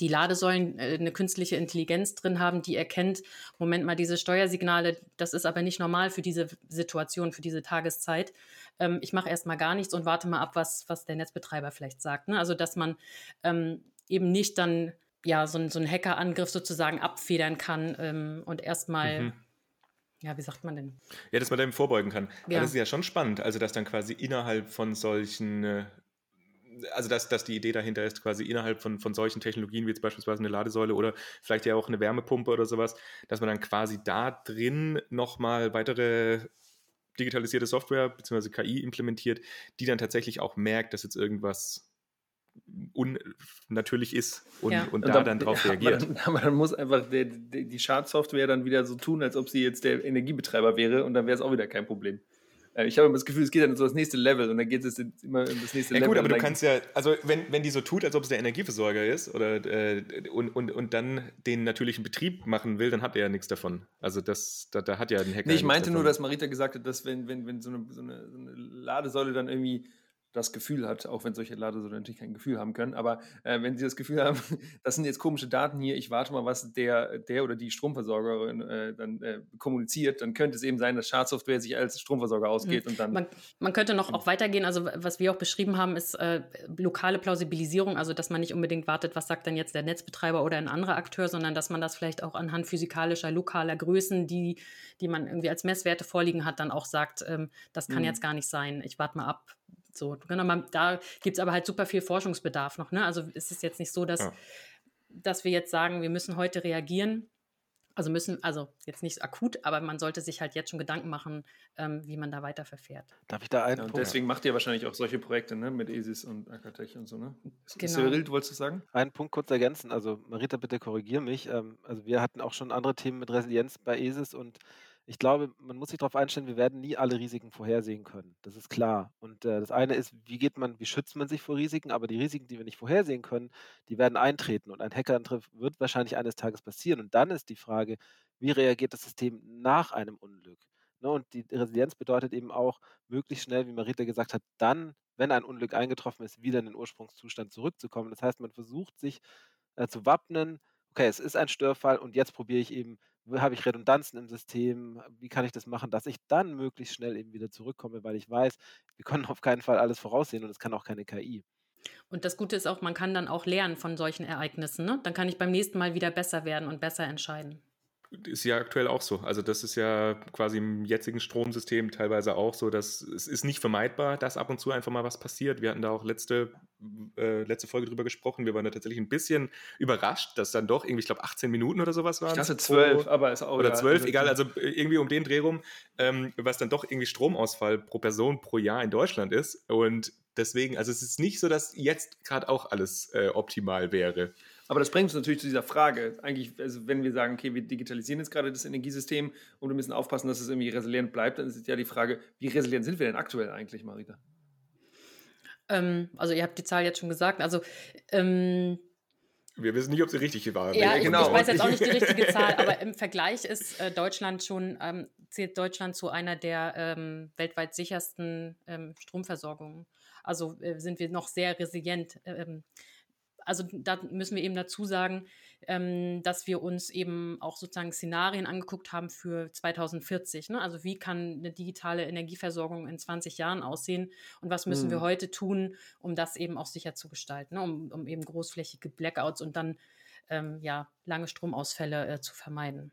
die Ladesäulen äh, eine künstliche Intelligenz drin haben, die erkennt, Moment mal, diese Steuersignale, das ist aber nicht normal für diese Situation, für diese Tageszeit. Ähm, ich mache erstmal gar nichts und warte mal ab, was, was der Netzbetreiber vielleicht sagt. Ne? Also, dass man ähm, eben nicht dann ja so, so einen Hackerangriff sozusagen abfedern kann ähm, und erstmal. Mhm. Ja, wie sagt man denn? Ja, dass man dem vorbeugen kann. Ja. das ist ja schon spannend, also dass dann quasi innerhalb von solchen äh, also dass, dass die Idee dahinter ist, quasi innerhalb von, von solchen Technologien wie jetzt beispielsweise eine Ladesäule oder vielleicht ja auch eine Wärmepumpe oder sowas, dass man dann quasi da drin nochmal weitere digitalisierte Software bzw. KI implementiert, die dann tatsächlich auch merkt, dass jetzt irgendwas unnatürlich ist und, ja. und, und da dann, drauf reagiert. Aber dann, aber dann muss einfach der, der, die Schadsoftware dann wieder so tun, als ob sie jetzt der Energiebetreiber wäre und dann wäre es auch wieder kein Problem. Äh, ich habe immer das Gefühl, es geht dann so das nächste Level und dann geht es immer in das nächste ja, Level. Ja gut, aber du kannst ja, also wenn, wenn die so tut, als ob es der Energieversorger ist oder äh, und, und, und dann den natürlichen Betrieb machen will, dann hat er ja nichts davon. Also das, da, da hat ja ein Hacker. Nee, ich meinte nur, dass Marita gesagt hat, dass wenn, wenn, wenn so eine, so eine, so eine Ladesäule dann irgendwie das Gefühl hat, auch wenn solche Ladesäulen natürlich kein Gefühl haben können, aber äh, wenn sie das Gefühl haben, das sind jetzt komische Daten hier, ich warte mal, was der, der oder die Stromversorgerin äh, dann äh, kommuniziert, dann könnte es eben sein, dass Schadsoftware sich als Stromversorger ausgeht mhm. und dann. Man, man, könnte noch auch weitergehen, also was wir auch beschrieben haben, ist äh, lokale Plausibilisierung, also dass man nicht unbedingt wartet, was sagt denn jetzt der Netzbetreiber oder ein anderer Akteur, sondern dass man das vielleicht auch anhand physikalischer, lokaler Größen, die, die man irgendwie als Messwerte vorliegen hat, dann auch sagt, ähm, das kann mhm. jetzt gar nicht sein, ich warte mal ab, So, genau, da gibt es aber halt super viel Forschungsbedarf noch. Ne? Also es ist jetzt nicht so, dass, ja. dass wir jetzt sagen, wir müssen heute reagieren. Also müssen, also jetzt nicht akut, aber man sollte sich halt jetzt schon Gedanken machen, ähm, wie man da weiter verfährt. Darf ich da einen ja, und deswegen macht ihr wahrscheinlich auch solche Projekte, ne, mit ESIS und Akatech und so, ne? Genau. Cyril, du wolltest sagen? Einen Punkt kurz ergänzen. Also Marita, bitte korrigier mich. Ähm, also wir hatten auch schon andere Themen mit Resilienz bei ESIS und ich glaube, man muss sich darauf einstellen, wir werden nie alle Risiken vorhersehen können. Das ist klar. Und äh, das eine ist, wie geht man, wie schützt man sich vor Risiken? Aber die Risiken, die wir nicht vorhersehen können, die werden eintreten. Und ein Hackerangriff wird wahrscheinlich eines Tages passieren. Und dann ist die Frage, wie reagiert das System nach einem Unglück? Ne? Und die Resilienz bedeutet eben auch, möglichst schnell, wie Marita gesagt hat, dann, wenn ein Unglück eingetroffen ist, wieder in den Ursprungszustand zurückzukommen. Das heißt, man versucht sich äh, zu wappnen, okay, es ist ein Störfall und jetzt probiere ich eben habe ich Redundanzen im System? Wie kann ich das machen, dass ich dann möglichst schnell eben wieder zurückkomme, weil ich weiß, wir können auf keinen Fall alles voraussehen und es kann auch keine KI. Und das Gute ist auch, man kann dann auch lernen von solchen Ereignissen. Ne? Dann kann ich beim nächsten Mal wieder besser werden und besser entscheiden ist ja aktuell auch so. Also das ist ja quasi im jetzigen Stromsystem teilweise auch so, dass es ist nicht vermeidbar, dass ab und zu einfach mal was passiert. Wir hatten da auch letzte, äh, letzte Folge drüber gesprochen. Wir waren da tatsächlich ein bisschen überrascht, dass dann doch irgendwie, ich glaube, 18 Minuten oder sowas waren. Ich dachte 12, aber ist auch Oder 12, egal, also irgendwie um den Dreh rum, ähm, was dann doch irgendwie Stromausfall pro Person pro Jahr in Deutschland ist. Und deswegen, also es ist nicht so, dass jetzt gerade auch alles äh, optimal wäre. Aber das bringt uns natürlich zu dieser Frage. Eigentlich, also wenn wir sagen, okay, wir digitalisieren jetzt gerade das Energiesystem und wir müssen aufpassen, dass es irgendwie resilient bleibt, dann ist ja die Frage, wie resilient sind wir denn aktuell eigentlich, Marita? Ähm, also ihr habt die Zahl jetzt schon gesagt. Also ähm, wir wissen nicht, ob sie richtig war. Ja, genau. ich, ich weiß jetzt auch nicht die richtige Zahl, aber im Vergleich ist äh, Deutschland schon, ähm, zählt Deutschland zu einer der ähm, weltweit sichersten ähm, Stromversorgungen. Also äh, sind wir noch sehr resilient. Also da müssen wir eben dazu sagen, ähm, dass wir uns eben auch sozusagen Szenarien angeguckt haben für 2040. Ne? Also wie kann eine digitale Energieversorgung in 20 Jahren aussehen und was müssen mhm. wir heute tun, um das eben auch sicher zu gestalten, ne? um, um, eben großflächige Blackouts und dann ähm, ja, lange Stromausfälle äh, zu vermeiden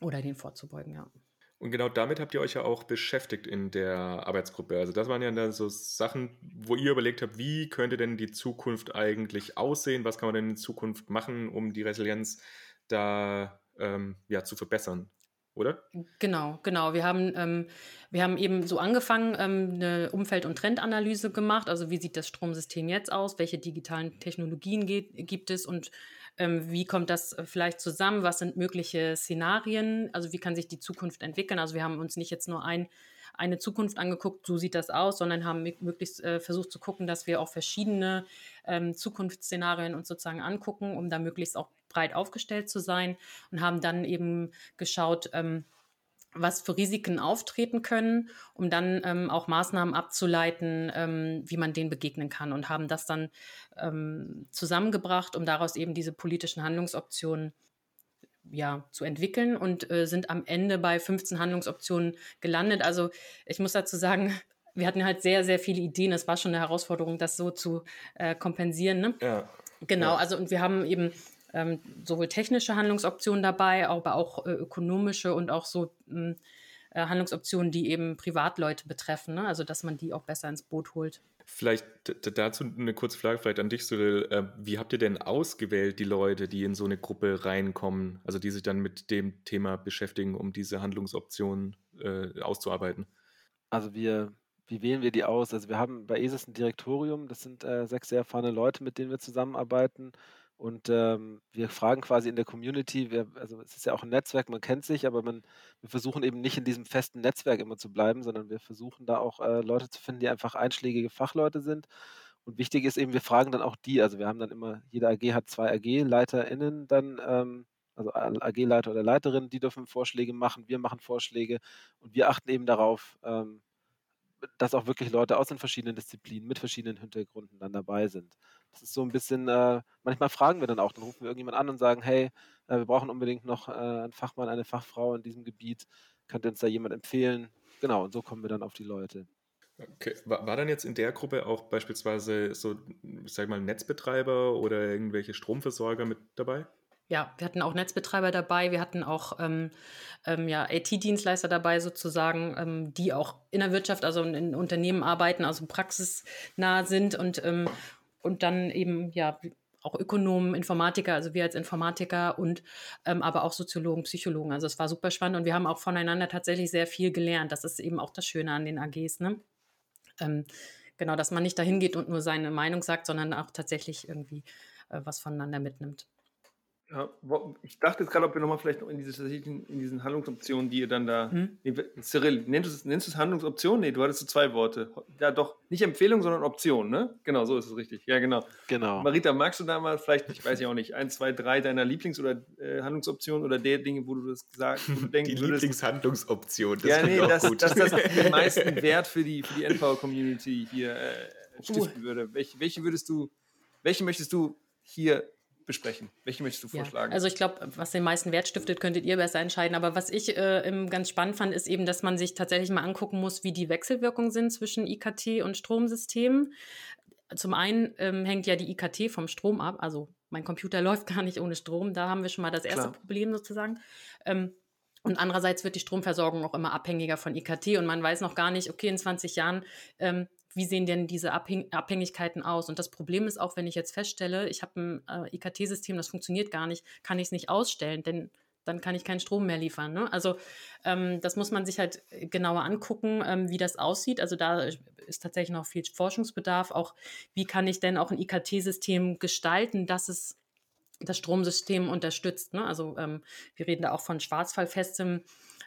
oder denen vorzubeugen, ja. Und genau damit habt ihr euch ja auch beschäftigt in der Arbeitsgruppe. Also das waren ja dann so Sachen, wo ihr überlegt habt, wie könnte denn die Zukunft eigentlich aussehen? Was kann man denn in Zukunft machen, um die Resilienz da ähm, ja, zu verbessern? Oder? Genau, genau. Wir haben, ähm, wir haben eben so angefangen, ähm, eine Umfeld- und Trendanalyse gemacht. Also wie sieht das Stromsystem jetzt aus? Welche digitalen Technologien geht, gibt es und ähm, wie kommt das äh, vielleicht zusammen? Was sind mögliche Szenarien? Also wie kann sich die Zukunft entwickeln? Also wir haben uns nicht jetzt nur ein, eine Zukunft angeguckt, so sieht das aus, sondern haben möglichst äh, versucht zu gucken, dass wir auch verschiedene ähm, Zukunftsszenarien uns sozusagen angucken, um da möglichst auch breit aufgestellt zu sein und haben dann eben geschaut, ähm, was für Risiken auftreten können, um dann ähm, auch Maßnahmen abzuleiten, ähm, wie man denen begegnen kann und haben das dann ähm, zusammengebracht, um daraus eben diese politischen Handlungsoptionen ja, zu entwickeln und äh, sind am Ende bei 15 Handlungsoptionen gelandet. Also ich muss dazu sagen, wir hatten halt sehr, sehr viele Ideen. Es war schon eine Herausforderung, das so zu äh, kompensieren. Ne? Ja. Genau, ja. also und wir haben eben ähm, sowohl technische Handlungsoptionen dabei, aber auch äh, ökonomische und auch so mh, hm, äh, Handlungsoptionen, die eben Privatleute betreffen, ne? also dass man die auch besser ins Boot holt. Vielleicht dazu eine kurze Frage, vielleicht an dich, Cyril. Äh, wie habt ihr denn ausgewählt, die Leute, die in so eine Gruppe reinkommen, also die sich dann mit dem Thema beschäftigen, um diese Handlungsoptionen äh, auszuarbeiten? Also wir, wie wählen wir die aus? Also wir haben bei ESIS ein Direktorium, das sind äh, sechs sehr erfahrene Leute, mit denen wir zusammenarbeiten. Und ähm, wir fragen quasi in der Community, wir, also es ist ja auch ein Netzwerk, man kennt sich, aber man, wir versuchen eben nicht in diesem festen Netzwerk immer zu bleiben, sondern wir versuchen da auch äh, Leute zu finden, die einfach einschlägige Fachleute sind. Und wichtig ist eben, wir fragen dann auch die, also wir haben dann immer, jede AG hat zwei AG-LeiterInnen dann, ähm, also AG-Leiter oder Leiterin, die dürfen Vorschläge machen, wir machen Vorschläge und wir achten eben darauf, ähm, dass auch wirklich Leute aus den verschiedenen Disziplinen mit verschiedenen Hintergründen dann dabei sind. Das ist so ein bisschen, äh, manchmal fragen wir dann auch, dann rufen wir irgendjemand an und sagen, hey, äh, wir brauchen unbedingt noch äh, einen Fachmann, eine Fachfrau in diesem Gebiet. Könnte uns da jemand empfehlen? Genau, und so kommen wir dann auf die Leute. Okay. War, war dann jetzt in der Gruppe auch beispielsweise so, sag mal, Netzbetreiber oder irgendwelche Stromversorger mit dabei? ja, wir hatten auch Netzbetreiber dabei, wir hatten auch ähm, ähm, ja, IT-Dienstleister dabei sozusagen, ähm, die auch in der Wirtschaft, also in Unternehmen arbeiten, also praxisnah sind und, ähm, und dann eben ja auch Ökonomen, Informatiker, also wir als Informatiker und ähm, aber auch Soziologen, Psychologen. Also es war super spannend und wir haben auch voneinander tatsächlich sehr viel gelernt. Das ist eben auch das Schöne an den AGs. Ne? Ähm, genau, dass man nicht dahin geht und nur seine Meinung sagt, sondern auch tatsächlich irgendwie äh, was voneinander mitnimmt. Ja, ich dachte jetzt gerade, ob wir nochmal vielleicht noch in, diese, in diesen Handlungsoptionen, die ihr dann da. Hm? Nee, Cyril, nennst du, es, nennst du es Handlungsoption? Nee, du hattest so zwei Worte. Ja, doch, nicht Empfehlung, sondern Option, ne? Genau, so ist es richtig. Ja, genau. Genau. Marita, magst du da mal vielleicht, ich weiß ja auch nicht, ein, zwei, drei deiner Lieblings- oder äh, Handlungsoptionen oder der Dinge, wo du das gesagt wo du denkst, Die Lieblingshandlungsoption, das ja, nee, das, gut. dass das den meisten Wert für die, für die Endpower-Community hier äh, stiften uh. würde. Welche, welche würdest du, welche möchtest du hier besprechen? Welche möchtest du vorschlagen? Ja, also ich glaube, was den meisten Wert stiftet, könntet ihr besser entscheiden. Aber was ich äh, ganz spannend fand, ist eben, dass man sich tatsächlich mal angucken muss, wie die Wechselwirkungen sind zwischen IKT und Stromsystemen. Zum einen ähm, hängt ja die IKT vom Strom ab. Also mein Computer läuft gar nicht ohne Strom. Da haben wir schon mal das erste Klar. Problem sozusagen. Ähm, und andererseits wird die Stromversorgung auch immer abhängiger von IKT und man weiß noch gar nicht, okay, in 20 Jahren ähm, wie sehen denn diese Abhäng Abhängigkeiten aus? Und das Problem ist auch, wenn ich jetzt feststelle, ich habe ein äh, IKT-System, das funktioniert gar nicht, kann ich es nicht ausstellen, denn dann kann ich keinen Strom mehr liefern. Ne? Also ähm, das muss man sich halt genauer angucken, ähm, wie das aussieht. Also da ist tatsächlich noch viel Forschungsbedarf. Auch wie kann ich denn auch ein IKT-System gestalten, dass es das Stromsystem unterstützt. Ne? Also ähm, wir reden da auch von schwarzfallfestem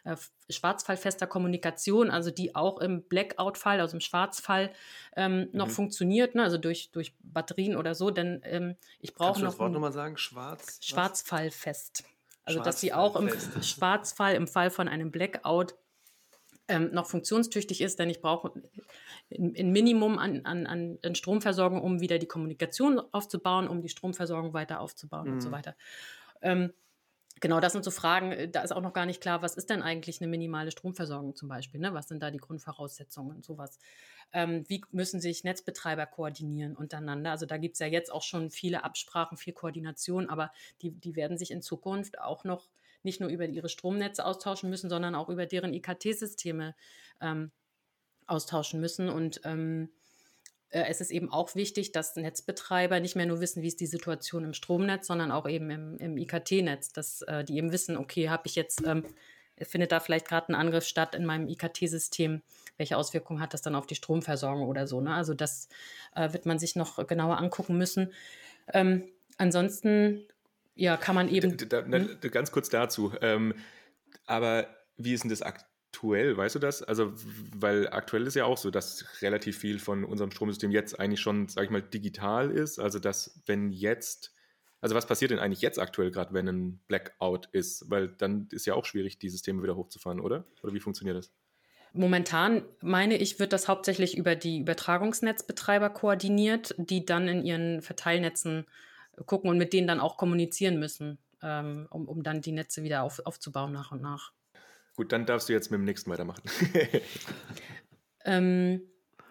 äh, schwarzfallfester Kommunikation, also die auch im Blackout-Fall, also im Schwarzfall ähm, noch mhm. funktioniert, ne? also durch, durch Batterien oder so, denn ähm, ich brauche noch. das Wort nochmal sagen? Schwarz? Schwarzfallfest. Also, dass sie auch im Schwarzfall, im Fall von einem Blackout, ähm, noch funktionstüchtig ist, denn ich brauche ein Minimum an, an, an Stromversorgung, um wieder die Kommunikation aufzubauen, um die Stromversorgung weiter aufzubauen mhm. und so mhm. weiter. Ähm, Genau, das sind so Fragen, äh, da ist auch noch gar nicht klar, was ist denn eigentlich eine minimale Stromversorgung zum Beispiel? Ne? Was sind da die Grundvoraussetzungen und sowas? Ähm, wie müssen sich Netzbetreiber koordinieren untereinander? Also da gibt es ja jetzt auch schon viele Absprachen, viel Koordination, aber die, die werden sich in Zukunft auch noch nicht nur über ihre Stromnetze austauschen müssen, sondern auch über deren IKT-Systeme ähm, austauschen müssen. Und ähm, äh, es ist eben auch wichtig, dass Netzbetreiber nicht mehr nur wissen, wie ist die Situation im Stromnetz, sondern auch eben im, im IKT-Netz, dass äh, die eben wissen, okay, habe ich jetzt, ähm, findet da vielleicht gerade ein Angriff statt in meinem IKT-System, welche Auswirkungen hat das dann auf die Stromversorgung oder so. Ne? Also das äh, wird man sich noch genauer angucken müssen. Ähm, ansonsten, ja, kann man eben. Da, da, hm? Ganz kurz dazu. Ähm, aber wie ist denn das aktuell? weißt du das? Also, weil aktuell ist ja auch so, dass relativ viel von unserem Stromsystem jetzt eigentlich schon, sag ich mal, digital ist. Also, dass wenn jetzt, also was passiert denn eigentlich jetzt aktuell gerade, wenn ein Blackout ist? Weil dann ist ja auch schwierig, die Systeme wieder hochzufahren, oder? Oder wie funktioniert das? Momentan meine ich, wird das hauptsächlich über die Übertragungsnetzbetreiber koordiniert, die dann in ihren Verteilnetzen gucken und mit denen dann auch kommunizieren müssen, ähm, um, um dann die Netze wieder auf, aufzubauen nach und nach. Gut, dann darfst du jetzt mit dem nächsten weitermachen. ähm,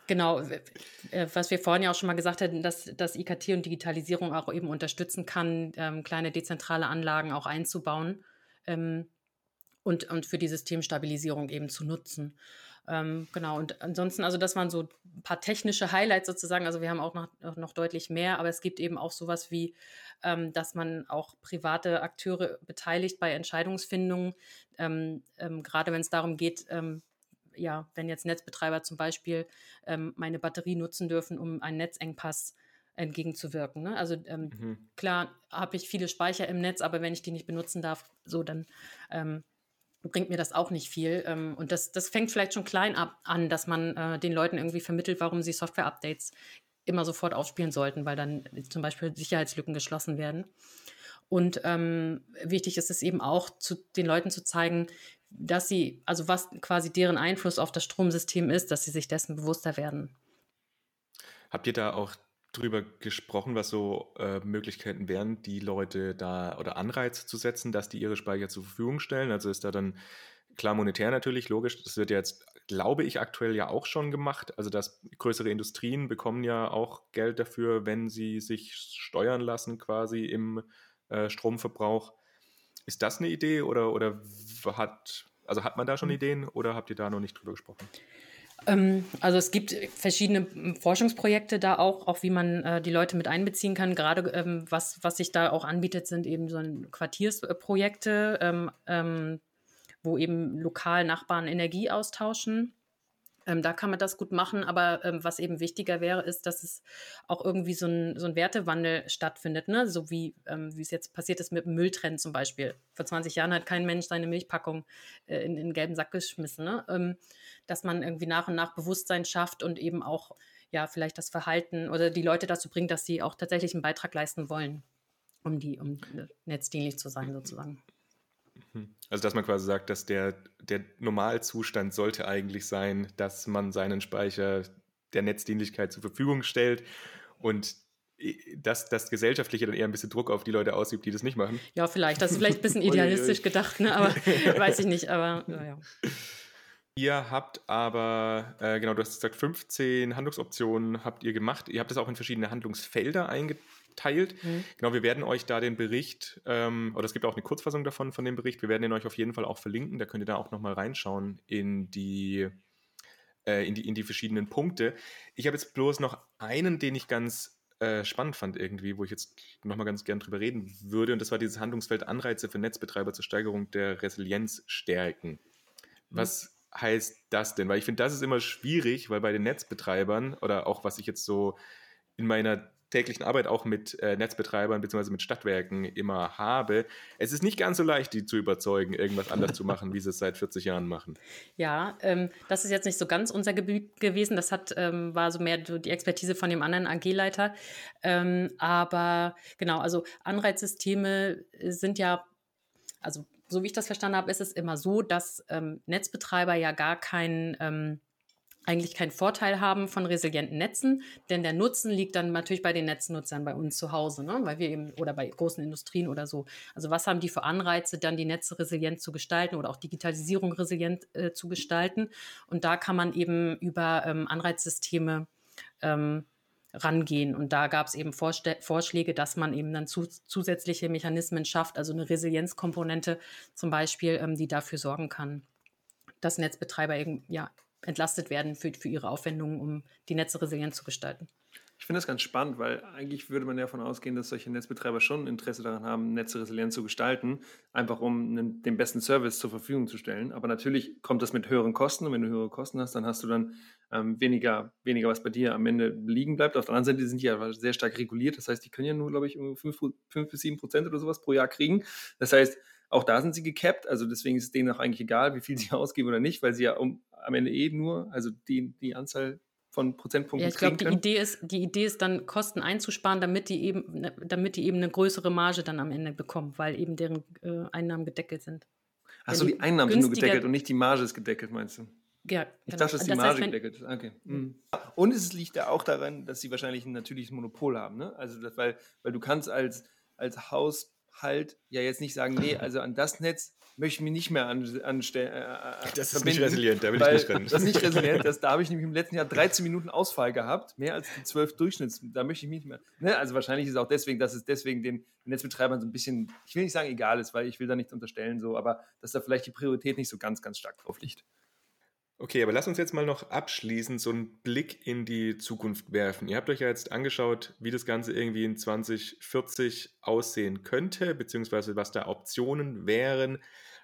genau, äh, was wir vorhin ja auch schon mal gesagt hatten, dass, dass IKT und Digitalisierung auch eben unterstützen kann, ähm, kleine dezentrale Anlagen auch einzubauen ähm, und, und für die Systemstabilisierung eben zu nutzen. Ähm, genau, und ansonsten, also das waren so ein paar technische Highlights sozusagen. Also wir haben auch noch, noch deutlich mehr, aber es gibt eben auch sowas wie, ähm, dass man auch private Akteure beteiligt bei Entscheidungsfindungen, ähm, ähm gerade wenn es darum geht, ähm, ja, wenn jetzt Netzbetreiber zum Beispiel ähm, meine Batterie nutzen dürfen, um einen Netzengpass entgegenzuwirken. Ne? Also mhm. klar habe ich viele Speicher im Netz, aber wenn ich die nicht benutzen darf, so dann bringt mir das auch nicht viel. Ähm, und das, das fängt vielleicht schon klein ab an, dass man äh, den Leuten irgendwie vermittelt, warum sie Software-Updates immer sofort aufspielen sollten, weil dann zum Beispiel Sicherheitslücken geschlossen werden. Und ähm, wichtig ist es eben auch, zu, den Leuten zu zeigen, dass sie, also was quasi deren Einfluss auf das Stromsystem ist, dass sie sich dessen bewusster werden. Habt ihr da auch drüber gesprochen, was so äh, Möglichkeiten wären, die Leute da oder Anreize zu setzen, dass die ihre Speicher zur Verfügung stellen? Also ist da dann klar monetär natürlich, logisch. Das wird jetzt, glaube ich, aktuell ja auch schon gemacht. Also dass größere Industrien bekommen ja auch Geld dafür, wenn sie sich steuern lassen quasi im äh, Stromverbrauch. Ist das eine Idee oder, oder hat, also hat man da schon hm. Ideen oder habt ihr da noch nicht drüber gesprochen? Ähm, also es gibt verschiedene Forschungsprojekte da auch, auch wie man äh, die Leute mit einbeziehen kann. Gerade ähm, was, was sich da auch anbietet, sind eben so Quartiersprojekte, ähm, ähm, wo eben lokal Nachbarn Energie austauschen. Ähm, da kann man das gut machen, aber ähm, was eben wichtiger wäre, ist, dass es auch irgendwie so ein, so ein Wertewandel stattfindet, ne? so wie, ähm, es jetzt passiert ist mit dem Mülltrend zum Beispiel. Vor 20 Jahren hat kein Mensch seine Milchpackung äh, in, in den gelben Sack geschmissen. Ne? Ähm, dass man irgendwie nach und nach Bewusstsein schafft und eben auch ja vielleicht das Verhalten oder die Leute dazu bringt, dass sie auch tatsächlich einen Beitrag leisten wollen, um die, um äh, netzdienlich zu sein sozusagen. Mhm. Also, dass man quasi sagt, dass der, der Normalzustand sollte eigentlich sein, dass man seinen Speicher der Netzdienlichkeit zur Verfügung stellt und dass das Gesellschaftliche dann eher ein bisschen Druck auf die Leute ausübt, die das nicht machen. Ja, vielleicht. Das ist vielleicht ein bisschen idealistisch gedacht, ne? aber weiß ich nicht. Aber naja. Ihr habt aber, äh, genau, du hast gesagt, 15 Handlungsoptionen habt ihr gemacht. Ihr habt das auch in verschiedene Handlungsfelder eingeteilt teilt. Mhm. Genau, wir werden euch da den Bericht, ähm, oder es gibt auch eine Kurzfassung davon, von dem Bericht, wir werden den euch auf jeden Fall auch verlinken, da könnt ihr da auch nochmal reinschauen in die, äh, in, die, in die verschiedenen Punkte. Ich habe jetzt bloß noch einen, den ich ganz äh, spannend fand irgendwie, wo ich jetzt nochmal ganz gern drüber reden würde, und das war dieses Handlungsfeld Anreize für Netzbetreiber zur Steigerung der Resilienz stärken. Mhm. Was heißt das denn? Weil ich finde, das ist immer schwierig, weil bei den Netzbetreibern oder auch was ich jetzt so in meiner täglichen Arbeit auch mit äh, Netzbetreibern bzw. mit Stadtwerken immer habe. Es ist nicht ganz so leicht, die zu überzeugen, irgendwas anders zu machen, wie sie es seit 40 Jahren machen. Ja, ähm, das ist jetzt nicht so ganz unser Gebiet gewesen. Das hat, ähm, war so mehr die Expertise von dem anderen AG-Leiter. Ähm, aber genau, also Anreizsysteme sind ja, also so wie ich das verstanden habe, ist es immer so, dass ähm, Netzbetreiber ja gar kein ähm, eigentlich keinen Vorteil haben von resilienten Netzen, denn der Nutzen liegt dann natürlich bei den Netznutzern bei uns zu Hause, ne? weil wir eben oder bei großen Industrien oder so. Also was haben die für Anreize, dann die Netze resilient zu gestalten oder auch Digitalisierung resilient äh, zu gestalten? Und da kann man eben über ähm, Anreizsysteme ähm, rangehen. Und da gab es eben Vorste Vorschläge, dass man eben dann zu zusätzliche Mechanismen schafft, also eine Resilienzkomponente zum Beispiel, ähm, die dafür sorgen kann, dass Netzbetreiber eben ja entlastet werden für, für ihre Aufwendungen, um die Netze resilient zu gestalten. Ich finde das ganz spannend, weil eigentlich würde man ja davon ausgehen, dass solche Netzbetreiber schon Interesse daran haben, Netze resilient zu gestalten, einfach um einen, den besten Service zur Verfügung zu stellen. Aber natürlich kommt das mit höheren Kosten und wenn du höhere Kosten hast, dann hast du dann ähm, weniger, weniger, was bei dir am Ende liegen bleibt. Auf der anderen Seite sind die ja sehr stark reguliert. Das heißt, die können ja nur, glaube ich, 5, 5 bis 7 Prozent oder sowas pro Jahr kriegen. Das heißt, auch da sind sie gecapped, also deswegen ist es denen auch eigentlich egal, wie viel sie ausgeben oder nicht, weil sie ja um, am Ende eh nur, also die, die Anzahl von Prozentpunkten. Ja, ich glaube, die Idee ist, die Idee ist dann Kosten einzusparen, damit die eben, ne, damit die eben eine größere Marge dann am Ende bekommen, weil eben deren äh, Einnahmen gedeckelt sind. Achso, die Einnahmen sind nur gedeckelt und nicht die Marge ist gedeckelt, meinst du? Ja, ich genau. dachte, dass die das Marge heißt, gedeckelt ist. Okay. Mhm. Und es liegt ja auch daran, dass sie wahrscheinlich ein natürliches Monopol haben. Ne? Also, das, weil, weil du kannst als, als Haus halt ja jetzt nicht sagen, nee, also an das Netz möchte ich mich nicht mehr anstellen. An äh, das ist nicht resilient, da will ich nicht rennen. Das ist nicht resilient, das, da habe ich nämlich im letzten Jahr 13 Minuten Ausfall gehabt, mehr als die 12 Durchschnitts, da möchte ich mich nicht mehr. Ne? Also wahrscheinlich ist es auch deswegen, dass es deswegen den Netzbetreibern so ein bisschen, ich will nicht sagen egal ist, weil ich will da nichts unterstellen, so, aber dass da vielleicht die Priorität nicht so ganz, ganz stark drauf liegt. Okay, aber lass uns jetzt mal noch abschließend so einen Blick in die Zukunft werfen. Ihr habt euch ja jetzt angeschaut, wie das Ganze irgendwie in 2040 aussehen könnte, beziehungsweise was da Optionen wären.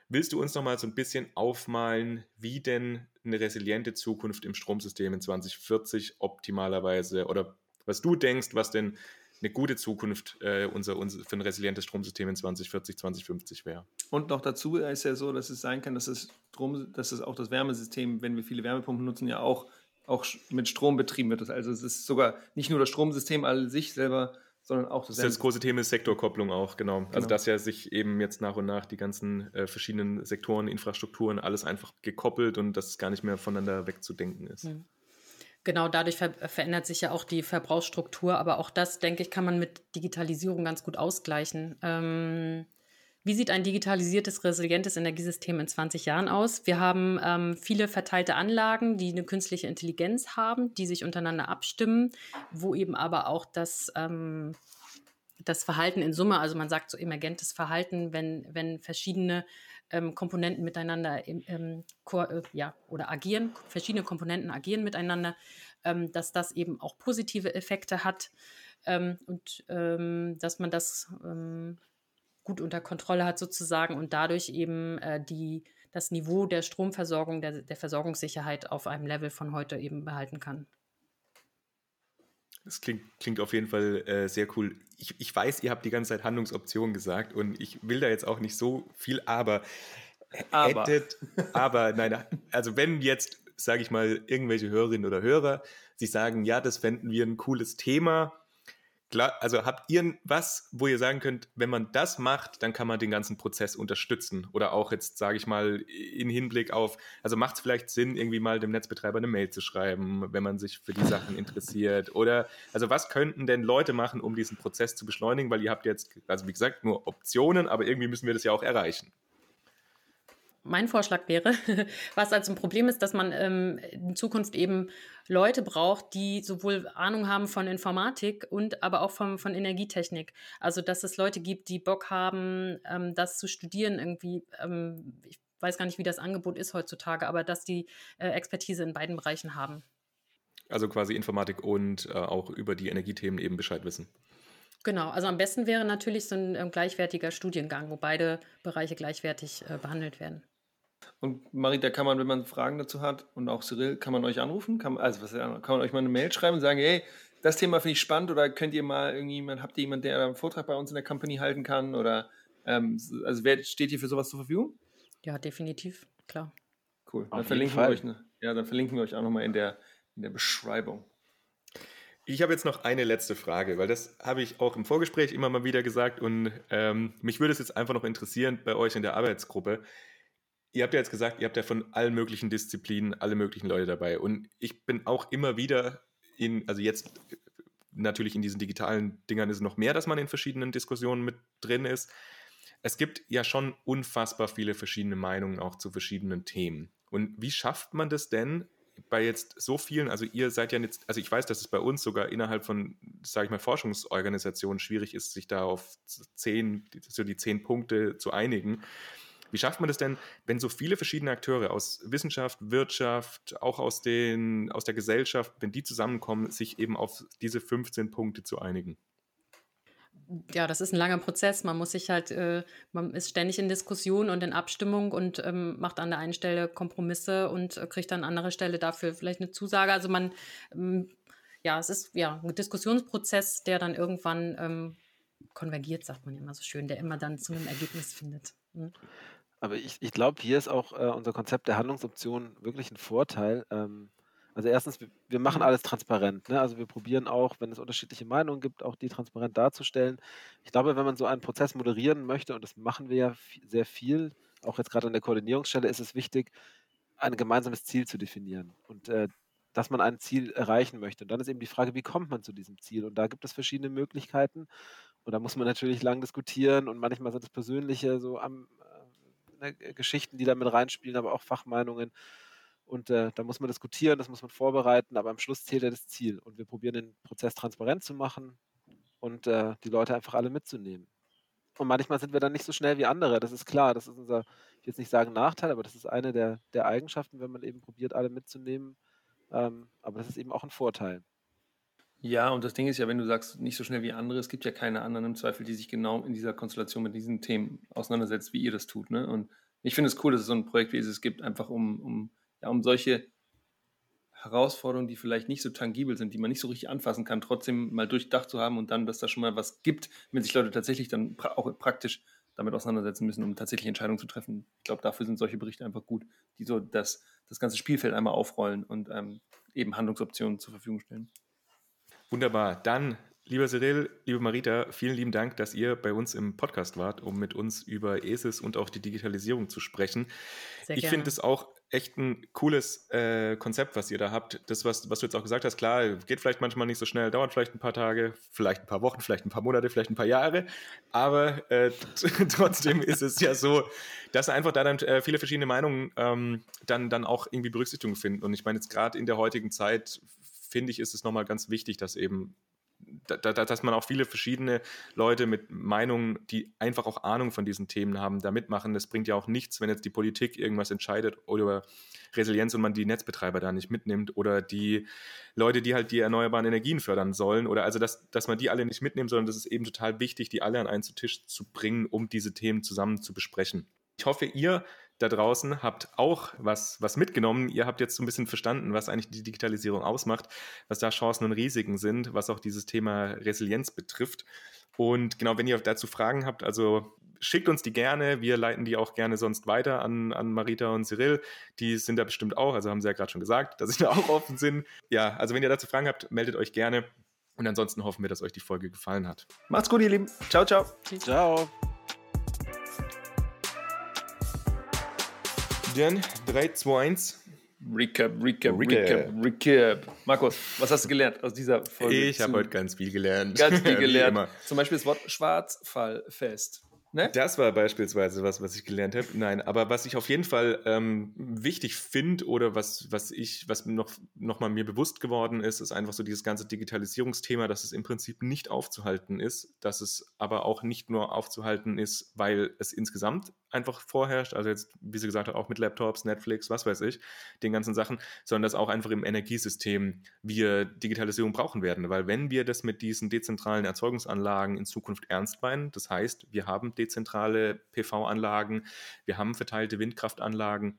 Willst du uns noch mal so ein bisschen aufmalen, wie denn eine resiliente Zukunft im Stromsystem in 2040 optimalerweise oder was du denkst, was denn eine gute Zukunft äh, unser, unser, für ein resilientes Stromsystem in 2040, 2050 wäre. Und noch dazu ist ja so, dass es sein kann, dass es, Strom, dass es auch das Wärmesystem, wenn wir viele Wärmepumpen nutzen, ja auch, auch mit Strom betrieben wird. Also es ist sogar nicht nur das Stromsystem an sich selber, sondern auch das. Das, das große Thema ist Sektorkopplung auch, genau. Also genau. Also dass ja sich eben jetzt nach und nach die ganzen äh, verschiedenen Sektoren, Infrastrukturen, alles einfach gekoppelt und dass es gar nicht mehr voneinander wegzudenken ist. Mhm. Genau, dadurch ver verändert sich ja auch die Verbrauchsstruktur, aber auch das, denke ich, kann man mit Digitalisierung ganz gut ausgleichen. Ähm, wie sieht ein digitalisiertes, resilientes Energiesystem in 20 Jahren aus? Wir haben ähm, viele verteilte Anlagen, die eine künstliche Intelligenz haben, die sich untereinander abstimmen, wo eben aber auch das, ähm, das Verhalten in Summe, also man sagt so emergentes Verhalten, wenn, wenn verschiedene ähm, Komponenten miteinander ähm, äh, ja, oder agieren, verschiedene Komponenten agieren miteinander, ähm, dass das eben auch positive Effekte hat ähm, und ähm, dass man das ähm, gut unter Kontrolle hat sozusagen und dadurch eben äh, die, das Niveau der Stromversorgung, der, der Versorgungssicherheit auf einem Level von heute eben behalten kann. Das klingt, klingt auf jeden Fall äh, sehr cool. Ich, ich weiß, ihr habt die ganze Zeit Handlungsoptionen gesagt und ich will da jetzt auch nicht so viel, aber, aber. hättet, aber nein, also wenn jetzt, sage ich mal, irgendwelche Hörerinnen oder Hörer sich sagen, ja, das fänden wir ein cooles Thema, also habt ihr was, wo ihr sagen könnt, wenn man das macht, dann kann man den ganzen Prozess unterstützen? Oder auch jetzt, sage ich mal, in Hinblick auf, also macht es vielleicht Sinn, irgendwie mal dem Netzbetreiber eine Mail zu schreiben, wenn man sich für die Sachen interessiert? Oder, also was könnten denn Leute machen, um diesen Prozess zu beschleunigen? Weil ihr habt jetzt, also wie gesagt, nur Optionen, aber irgendwie müssen wir das ja auch erreichen mein Vorschlag wäre, was also ein Problem ist, dass man ähm, in Zukunft eben Leute braucht, die sowohl Ahnung haben von Informatik und aber auch von, von Energietechnik. Also dass es Leute gibt, die Bock haben, ähm, das zu studieren irgendwie. Ähm, ich weiß gar nicht, wie das Angebot ist heutzutage, aber dass die äh, Expertise in beiden Bereichen haben. Also quasi Informatik und äh, auch über die Energiethemen eben Bescheid wissen. Genau, also am besten wäre natürlich so ein, ein gleichwertiger Studiengang, wo beide Bereiche gleichwertig äh, behandelt werden. Und Marita, kann man, wenn man Fragen dazu hat und auch Cyril, kann man euch anrufen? Kann, also was, kann man euch mal eine Mail schreiben und sagen, hey, das Thema finde ich spannend oder könnt ihr mal irgendjemand, habt ihr jemanden, der einen Vortrag bei uns in der Company halten kann? Oder ähm, also wer steht hier für sowas zur Verfügung? Ja, definitiv, klar. Cool. Dann verlinken, wir euch, ne, ja, dann verlinken wir euch auch nochmal in der, in der Beschreibung. Ich habe jetzt noch eine letzte Frage, weil das habe ich auch im Vorgespräch immer mal wieder gesagt und ähm, mich würde es jetzt einfach noch interessieren bei euch in der Arbeitsgruppe. Ihr habt ja jetzt gesagt, ihr habt ja von allen möglichen Disziplinen alle möglichen Leute dabei. Und ich bin auch immer wieder in, also jetzt natürlich in diesen digitalen Dingern ist noch mehr, dass man in verschiedenen Diskussionen mit drin ist. Es gibt ja schon unfassbar viele verschiedene Meinungen auch zu verschiedenen Themen. Und wie schafft man das denn bei jetzt so vielen, also ihr seid ja jetzt, also ich weiß, dass es bei uns sogar innerhalb von, sage ich mal, Forschungsorganisationen schwierig ist, sich da auf zehn, so die zehn Punkte zu einigen. Wie schafft man das denn, wenn so viele verschiedene Akteure aus Wissenschaft, Wirtschaft, auch aus, den, aus der Gesellschaft, wenn die zusammenkommen, sich eben auf diese 15 Punkte zu einigen? ja, das ist ein langer Prozess. Man muss sich halt, äh, man ist ständig in Diskussion und in Abstimmung und ähm, macht an der einen Stelle Kompromisse und äh, kriegt an anderer Stelle dafür vielleicht eine Zusage. Also man, ähm, ja, es ist ja ein Diskussionsprozess, der dann irgendwann ähm, konvergiert, sagt man immer so schön, der immer dann zu einem Ergebnis findet. Mhm. Aber ich, ich glaube, hier ist auch äh, unser Konzept der Handlungsoption wirklich ein Vorteil. Ähm, also erstens, wir, wir machen mhm. alles transparent. Ne? Also wir probieren auch, wenn es unterschiedliche Meinungen gibt, auch die transparent darzustellen. Ich glaube, wenn man so einen Prozess moderieren möchte, und das machen wir ja sehr viel, auch jetzt gerade an der Koordinierungsstelle, ist es wichtig, ein gemeinsames Ziel zu definieren. Und äh, dass man ein Ziel erreichen möchte. Und dann ist eben die Frage, wie kommt man zu diesem Ziel? Und da gibt es verschiedene Möglichkeiten. Und da muss man natürlich lang diskutieren und manchmal sind es persönliche so am, ne, Geschichten, die da mit reinspielen, aber auch Fachmeinungen. Und äh, da muss man diskutieren, das muss man vorbereiten, aber am Schluss zählt ja das Ziel. Und wir probieren den Prozess transparent zu machen und äh, die Leute einfach alle mitzunehmen. Und manchmal sind wir dann nicht so schnell wie andere, das ist klar. Das ist unser, ich will jetzt nicht sagen Nachteil, aber das ist eine der, der Eigenschaften, wenn man eben probiert, alle mitzunehmen. Ähm, aber das ist eben auch ein Vorteil. Ja, und das Ding ist ja, wenn du sagst, nicht so schnell wie andere, es gibt ja keine anderen im Zweifel, die sich genau in dieser Konstellation mit diesen Themen auseinandersetzt, wie ihr das tut. Ne? Und ich finde es cool, dass es so ein Projekt wie es gibt, einfach um, um, ja, um solche Herausforderungen, die vielleicht nicht so tangibel sind, die man nicht so richtig anfassen kann, trotzdem mal durchdacht zu haben und dann, dass da schon mal was gibt, wenn sich Leute tatsächlich dann pra auch praktisch damit auseinandersetzen müssen, um tatsächlich Entscheidungen zu treffen. Ich glaube, dafür sind solche Berichte einfach gut, die so das, das ganze Spielfeld einmal aufrollen und ähm, eben Handlungsoptionen zur Verfügung stellen. Wunderbar. Dann, lieber Cyril, liebe Marita, vielen lieben Dank, dass ihr bei uns im Podcast wart, um mit uns über ESIS und auch die Digitalisierung zu sprechen. Sehr ich finde es auch echt ein cooles äh, Konzept, was ihr da habt. Das, was, was du jetzt auch gesagt hast, klar, geht vielleicht manchmal nicht so schnell, dauert vielleicht ein paar Tage, vielleicht ein paar Wochen, vielleicht ein paar Monate, vielleicht ein paar Jahre. Aber äh, trotzdem ist es ja so, dass einfach da dann äh, viele verschiedene Meinungen ähm, dann, dann auch irgendwie Berücksichtigung finden. Und ich meine, jetzt gerade in der heutigen Zeit finde ich, ist es nochmal ganz wichtig, dass eben da, da, dass man auch viele verschiedene Leute mit Meinungen, die einfach auch Ahnung von diesen Themen haben, da mitmachen. Das bringt ja auch nichts, wenn jetzt die Politik irgendwas entscheidet oder Resilienz und man die Netzbetreiber da nicht mitnimmt oder die Leute, die halt die erneuerbaren Energien fördern sollen oder also, dass, dass man die alle nicht mitnimmt, sondern das ist eben total wichtig, die alle an einen Tisch zu bringen, um diese Themen zusammen zu besprechen. Ich hoffe, ihr da draußen habt auch was, was mitgenommen. Ihr habt jetzt so ein bisschen verstanden, was eigentlich die Digitalisierung ausmacht, was da Chancen und Risiken sind, was auch dieses Thema Resilienz betrifft. Und genau, wenn ihr dazu Fragen habt, also schickt uns die gerne. Wir leiten die auch gerne sonst weiter an, an Marita und Cyril. Die sind da bestimmt auch, also haben sie ja gerade schon gesagt, dass sie da auch offen sind. Ja, also wenn ihr dazu Fragen habt, meldet euch gerne. Und ansonsten hoffen wir, dass euch die Folge gefallen hat. Macht's gut, ihr Lieben. Ciao, ciao. Ciao. Dann 3, 2, 1. Recap, Recap, Recap. Recap. Markus, was hast du gelernt aus dieser Folge? Ich habe heute ganz viel gelernt. ganz viel gelernt. immer. Zum Beispiel das Wort Schwarzfallfest. Ne? Das war beispielsweise was, was ich gelernt habe. Nein, aber was ich auf jeden Fall ähm, wichtig finde oder was, was ich, was noch, noch mal mir bewusst geworden ist, ist einfach so dieses ganze Digitalisierungsthema, dass es im Prinzip nicht aufzuhalten ist, dass es aber auch nicht nur aufzuhalten ist, weil es insgesamt einfach vorherrscht, also jetzt, wie sie gesagt hat, auch mit Laptops, Netflix, was weiß ich, den ganzen Sachen, sondern dass auch einfach im Energiesystem wir Digitalisierung brauchen werden, weil wenn wir das mit diesen dezentralen Erzeugungsanlagen in Zukunft ernst meinen, das heißt, wir haben dezentrale PV-Anlagen, wir haben verteilte Windkraftanlagen,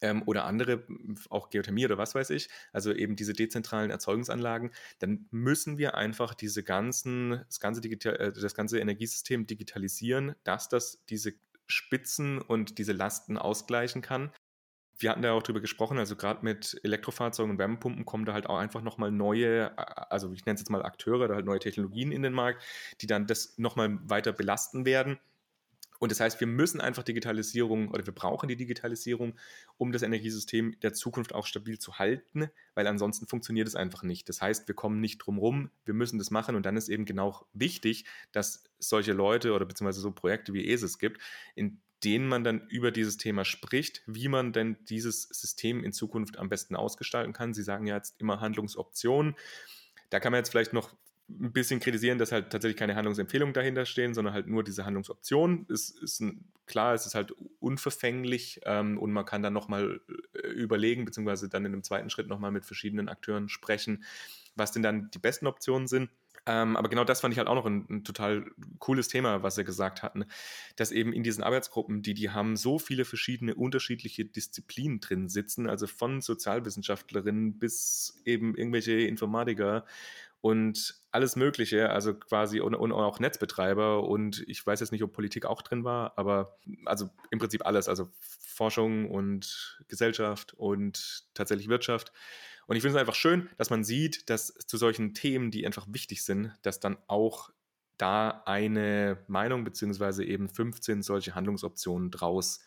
ähm, oder andere, auch Geothermie oder was weiß ich, also eben diese dezentralen Erzeugungsanlagen, dann müssen wir einfach diese ganzen, das ganze, Digital, äh, das ganze Energiesystem digitalisieren, dass das diese Spitzen und diese Lasten ausgleichen kann. Wir hatten da auch drüber gesprochen, also gerade mit Elektrofahrzeugen und Wärmepumpen kommen da halt auch einfach nochmal neue, also ich nenne es jetzt mal Akteure oder halt neue Technologien in den Markt, die dann das nochmal weiter belasten werden. Und das heißt, wir müssen einfach Digitalisierung oder wir brauchen die Digitalisierung, um das Energiesystem der Zukunft auch stabil zu halten, weil ansonsten funktioniert es einfach nicht. Das heißt, wir kommen nicht drum rum, wir müssen das machen und dann ist eben genau wichtig, dass solche Leute oder beziehungsweise so Projekte wie ESIS gibt, in denen man dann über dieses Thema spricht, wie man denn dieses System in Zukunft am besten ausgestalten kann. Sie sagen ja jetzt immer Handlungsoptionen. Da kann man jetzt vielleicht noch ein bisschen kritisieren, dass halt tatsächlich keine Handlungsempfehlungen dahinter stehen, sondern halt nur diese Handlungsoptionen. Es ist ein, klar, es ist halt unverfänglich ähm, und man kann dann nochmal äh, überlegen, beziehungsweise dann in einem zweiten Schritt nochmal mit verschiedenen Akteuren sprechen, was denn dann die besten Optionen sind. Ähm, aber genau das fand ich halt auch noch ein, ein, total cooles Thema, was sie gesagt hatten, dass eben in diesen Arbeitsgruppen, die, die haben so viele verschiedene unterschiedliche Disziplinen drin sitzen, also von Sozialwissenschaftlerinnen bis eben irgendwelche Informatiker und alles Mögliche, also quasi und, und, auch Netzbetreiber und ich weiß jetzt nicht, ob Politik auch drin war, aber also im Prinzip alles, also Forschung und Gesellschaft und tatsächlich Wirtschaft. Und ich finde es einfach schön, dass man sieht, dass zu solchen Themen, die einfach wichtig sind, dass dann auch da eine Meinung beziehungsweise eben 15 solche Handlungsoptionen draus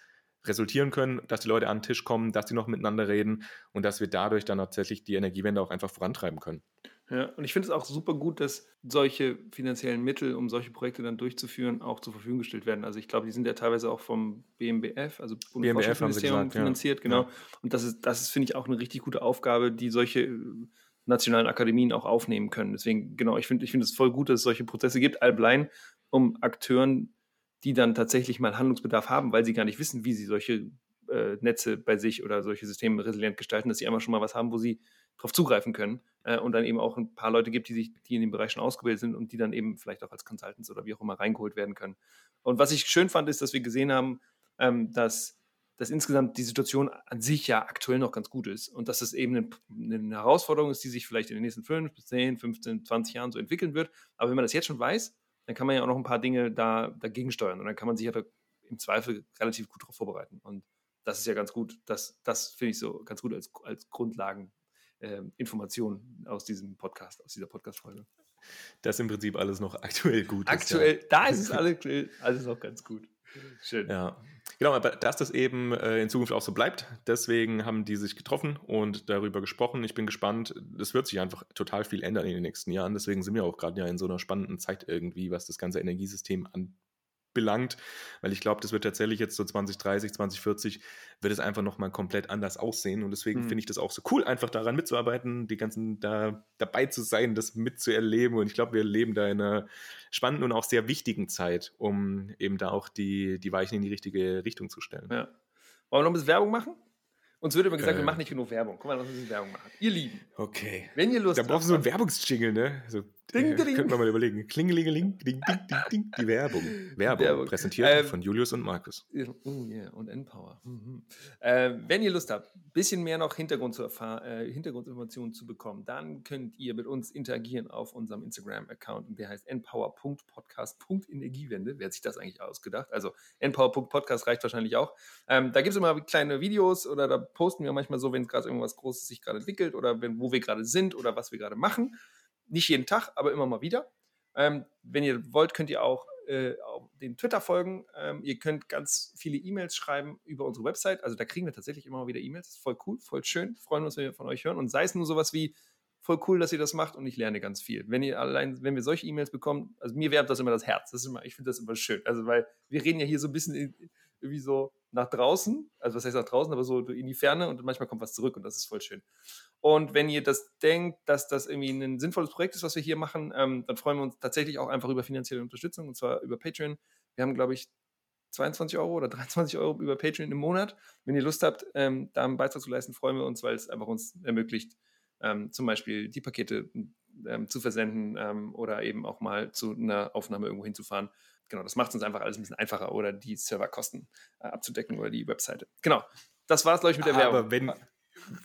resultieren können, dass die Leute an den Tisch kommen, dass die noch miteinander reden und dass wir dadurch dann tatsächlich die Energiewende auch einfach vorantreiben können. Ja, und ich finde es auch super gut, dass solche finanziellen Mittel, um solche Projekte dann durchzuführen, auch zur Verfügung gestellt werden. Also ich glaube, die sind ja teilweise auch vom BMBF, also Bundesforschungsministerium, finanziert, ja. genau. Ja. Und das ist, das ist, finde ich, auch eine richtig gute Aufgabe, die solche äh, nationalen Akademien auch aufnehmen können. Deswegen, genau, ich finde ich finde es voll gut, dass es solche Prozesse gibt, allblein, um Akteuren, die dann tatsächlich mal Handlungsbedarf haben, weil sie gar nicht wissen, wie sie solche äh, Netze bei sich oder solche Systeme resilient gestalten, dass sie einmal schon mal was haben, wo sie darauf zugreifen können äh, und dann eben auch ein paar Leute gibt, die sich, die in dem Bereich schon ausgebildet sind und die dann eben vielleicht auch als Consultants oder wie auch immer reingeholt werden können. Und was ich schön fand, ist, dass wir gesehen haben, ähm, dass, dass insgesamt die Situation an sich ja aktuell noch ganz gut ist und dass es eben eine, eine Herausforderung ist, die sich vielleicht in den nächsten 5 bis 10, 15, 20 Jahren so entwickeln wird. Aber wenn man das jetzt schon weiß, dann kann man ja auch noch ein paar Dinge da, dagegen steuern und dann kann man sich ja da im Zweifel relativ gut darauf vorbereiten. Und das ist ja ganz gut. Das, das finde ich so ganz gut als, als Grundlagen äh, Informationen aus diesem Podcast, aus dieser Podcast-Folge. Das ist im Prinzip alles noch aktuell gut. Aktuell, ist, ja. da ist es alles, alles noch ganz gut. Schön. Ja. Genau, aber dass das eben äh, in Zukunft auch so bleibt, deswegen haben die sich getroffen und darüber gesprochen. Ich bin gespannt. Es wird sich einfach total viel ändern in den nächsten Jahren. Deswegen sind wir auch gerade ja in so einer spannenden Zeit irgendwie, was das ganze Energiesystem belangt, weil ich glaube, das wird tatsächlich jetzt so 2030, 2040 wird es einfach nochmal komplett anders aussehen und deswegen mhm. finde ich das auch so cool, einfach daran mitzuarbeiten, die ganzen da dabei zu sein, das mitzuerleben und ich glaube, wir leben da in einer spannenden und auch sehr wichtigen Zeit, um eben da auch die, die Weichen in die richtige Richtung zu stellen. Ja. Wollen wir noch ein bisschen Werbung machen? Uns wird immer gesagt, äh, wir machen nicht genug Werbung. Guck mal, lass uns ein bisschen Werbung machen. Ihr Lieben. Okay. Wenn ihr Lust habt. Da brauchst du so einen Werbungsjingle, ne? So Ding, ding. Könnten wir mal überlegen. Klingelingeling, ding, ding, ding, ding. Die Werbung. Werbung. Werbung. Präsentiert ähm, von Julius und Markus. Oh yeah, und Empower. Mhm. Äh, wenn ihr Lust habt, ein bisschen mehr noch Hintergrund zu erfahren, äh, Hintergrundinformationen zu bekommen, dann könnt ihr mit uns interagieren auf unserem Instagram-Account. Der heißt empower.podcast.energiewende. Wer hat sich das eigentlich ausgedacht? Also empower.podcast reicht wahrscheinlich auch. Ähm, da gibt es immer kleine Videos oder da posten wir manchmal so, wenn es gerade irgendwas Großes sich gerade entwickelt oder wenn, wo wir gerade sind oder was wir gerade machen. Nicht jeden Tag, aber immer mal wieder. Ähm, wenn ihr wollt, könnt ihr auch äh, den Twitter folgen. Ähm, ihr könnt ganz viele E-Mails schreiben über unsere Website. Also da kriegen wir tatsächlich immer mal wieder E-Mails. Voll cool, voll schön. Freuen uns, wenn wir von euch hören. Und sei es nur sowas wie, voll cool, dass ihr das macht und ich lerne ganz viel. Wenn ihr allein, wenn wir solche E-Mails bekommen, also mir wärmt das immer das Herz. Das ist immer, ich finde das immer schön. Also weil wir reden ja hier so ein bisschen irgendwie so nach draußen, also was heißt nach draußen, aber so in die Ferne und manchmal kommt was zurück und das ist voll schön. Und wenn ihr das denkt, dass das irgendwie ein sinnvolles Projekt ist, was wir hier machen, ähm, dann freuen wir uns tatsächlich auch einfach über finanzielle Unterstützung und zwar über Patreon. Wir haben, glaube ich, 22 Euro oder 23 Euro über Patreon im Monat. Wenn ihr Lust habt, ähm, da einen Beitrag zu leisten, freuen wir uns, weil es einfach uns ermöglicht, ähm, zum Beispiel die Pakete ähm, zu versenden ähm, oder eben auch mal zu einer Aufnahme irgendwo hinzufahren genau, das macht es uns einfach alles ein bisschen einfacher oder die Serverkosten äh, abzudecken oder die Webseite. Genau. Das war es, glaube ich, mit der Werbung. Aber wenn,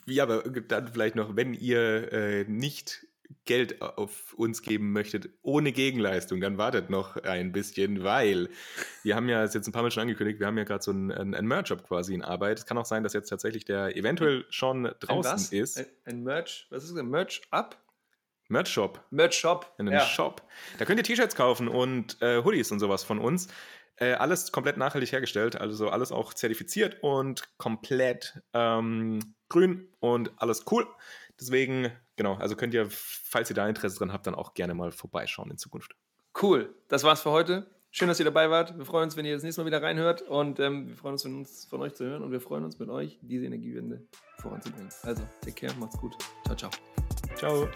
ja, aber dann vielleicht noch, wenn ihr äh, nicht Geld auf uns geben möchtet ohne Gegenleistung, dann wartet noch ein bisschen, weil wir haben ja, das jetzt ein paar Mal schon angekündigt, wir haben ja gerade so einen, einen Merch-Up quasi in Arbeit. Es kann auch sein, dass jetzt tatsächlich der eventuell schon draußen ein ist. Ein, ein Merch, was ist das? Merch-Up? Merch Shop. Merch Shop. In einem ja. Shop. Da könnt ihr T-Shirts kaufen und äh, Hoodies und sowas von uns. Äh, alles komplett nachhaltig hergestellt, also alles auch zertifiziert und komplett ähm, grün und alles cool. Deswegen, genau, also könnt ihr, falls ihr da Interesse dran habt, dann auch gerne mal vorbeischauen in Zukunft. Cool, das war's für heute. Schön, dass ihr dabei wart. Wir freuen uns, wenn ihr das nächste Mal wieder reinhört und ähm, wir freuen uns, uns, von euch zu hören und wir freuen uns mit euch, diese Energiewende voranzubringen. Also, take care, macht's gut. Ciao, ciao. Ciao.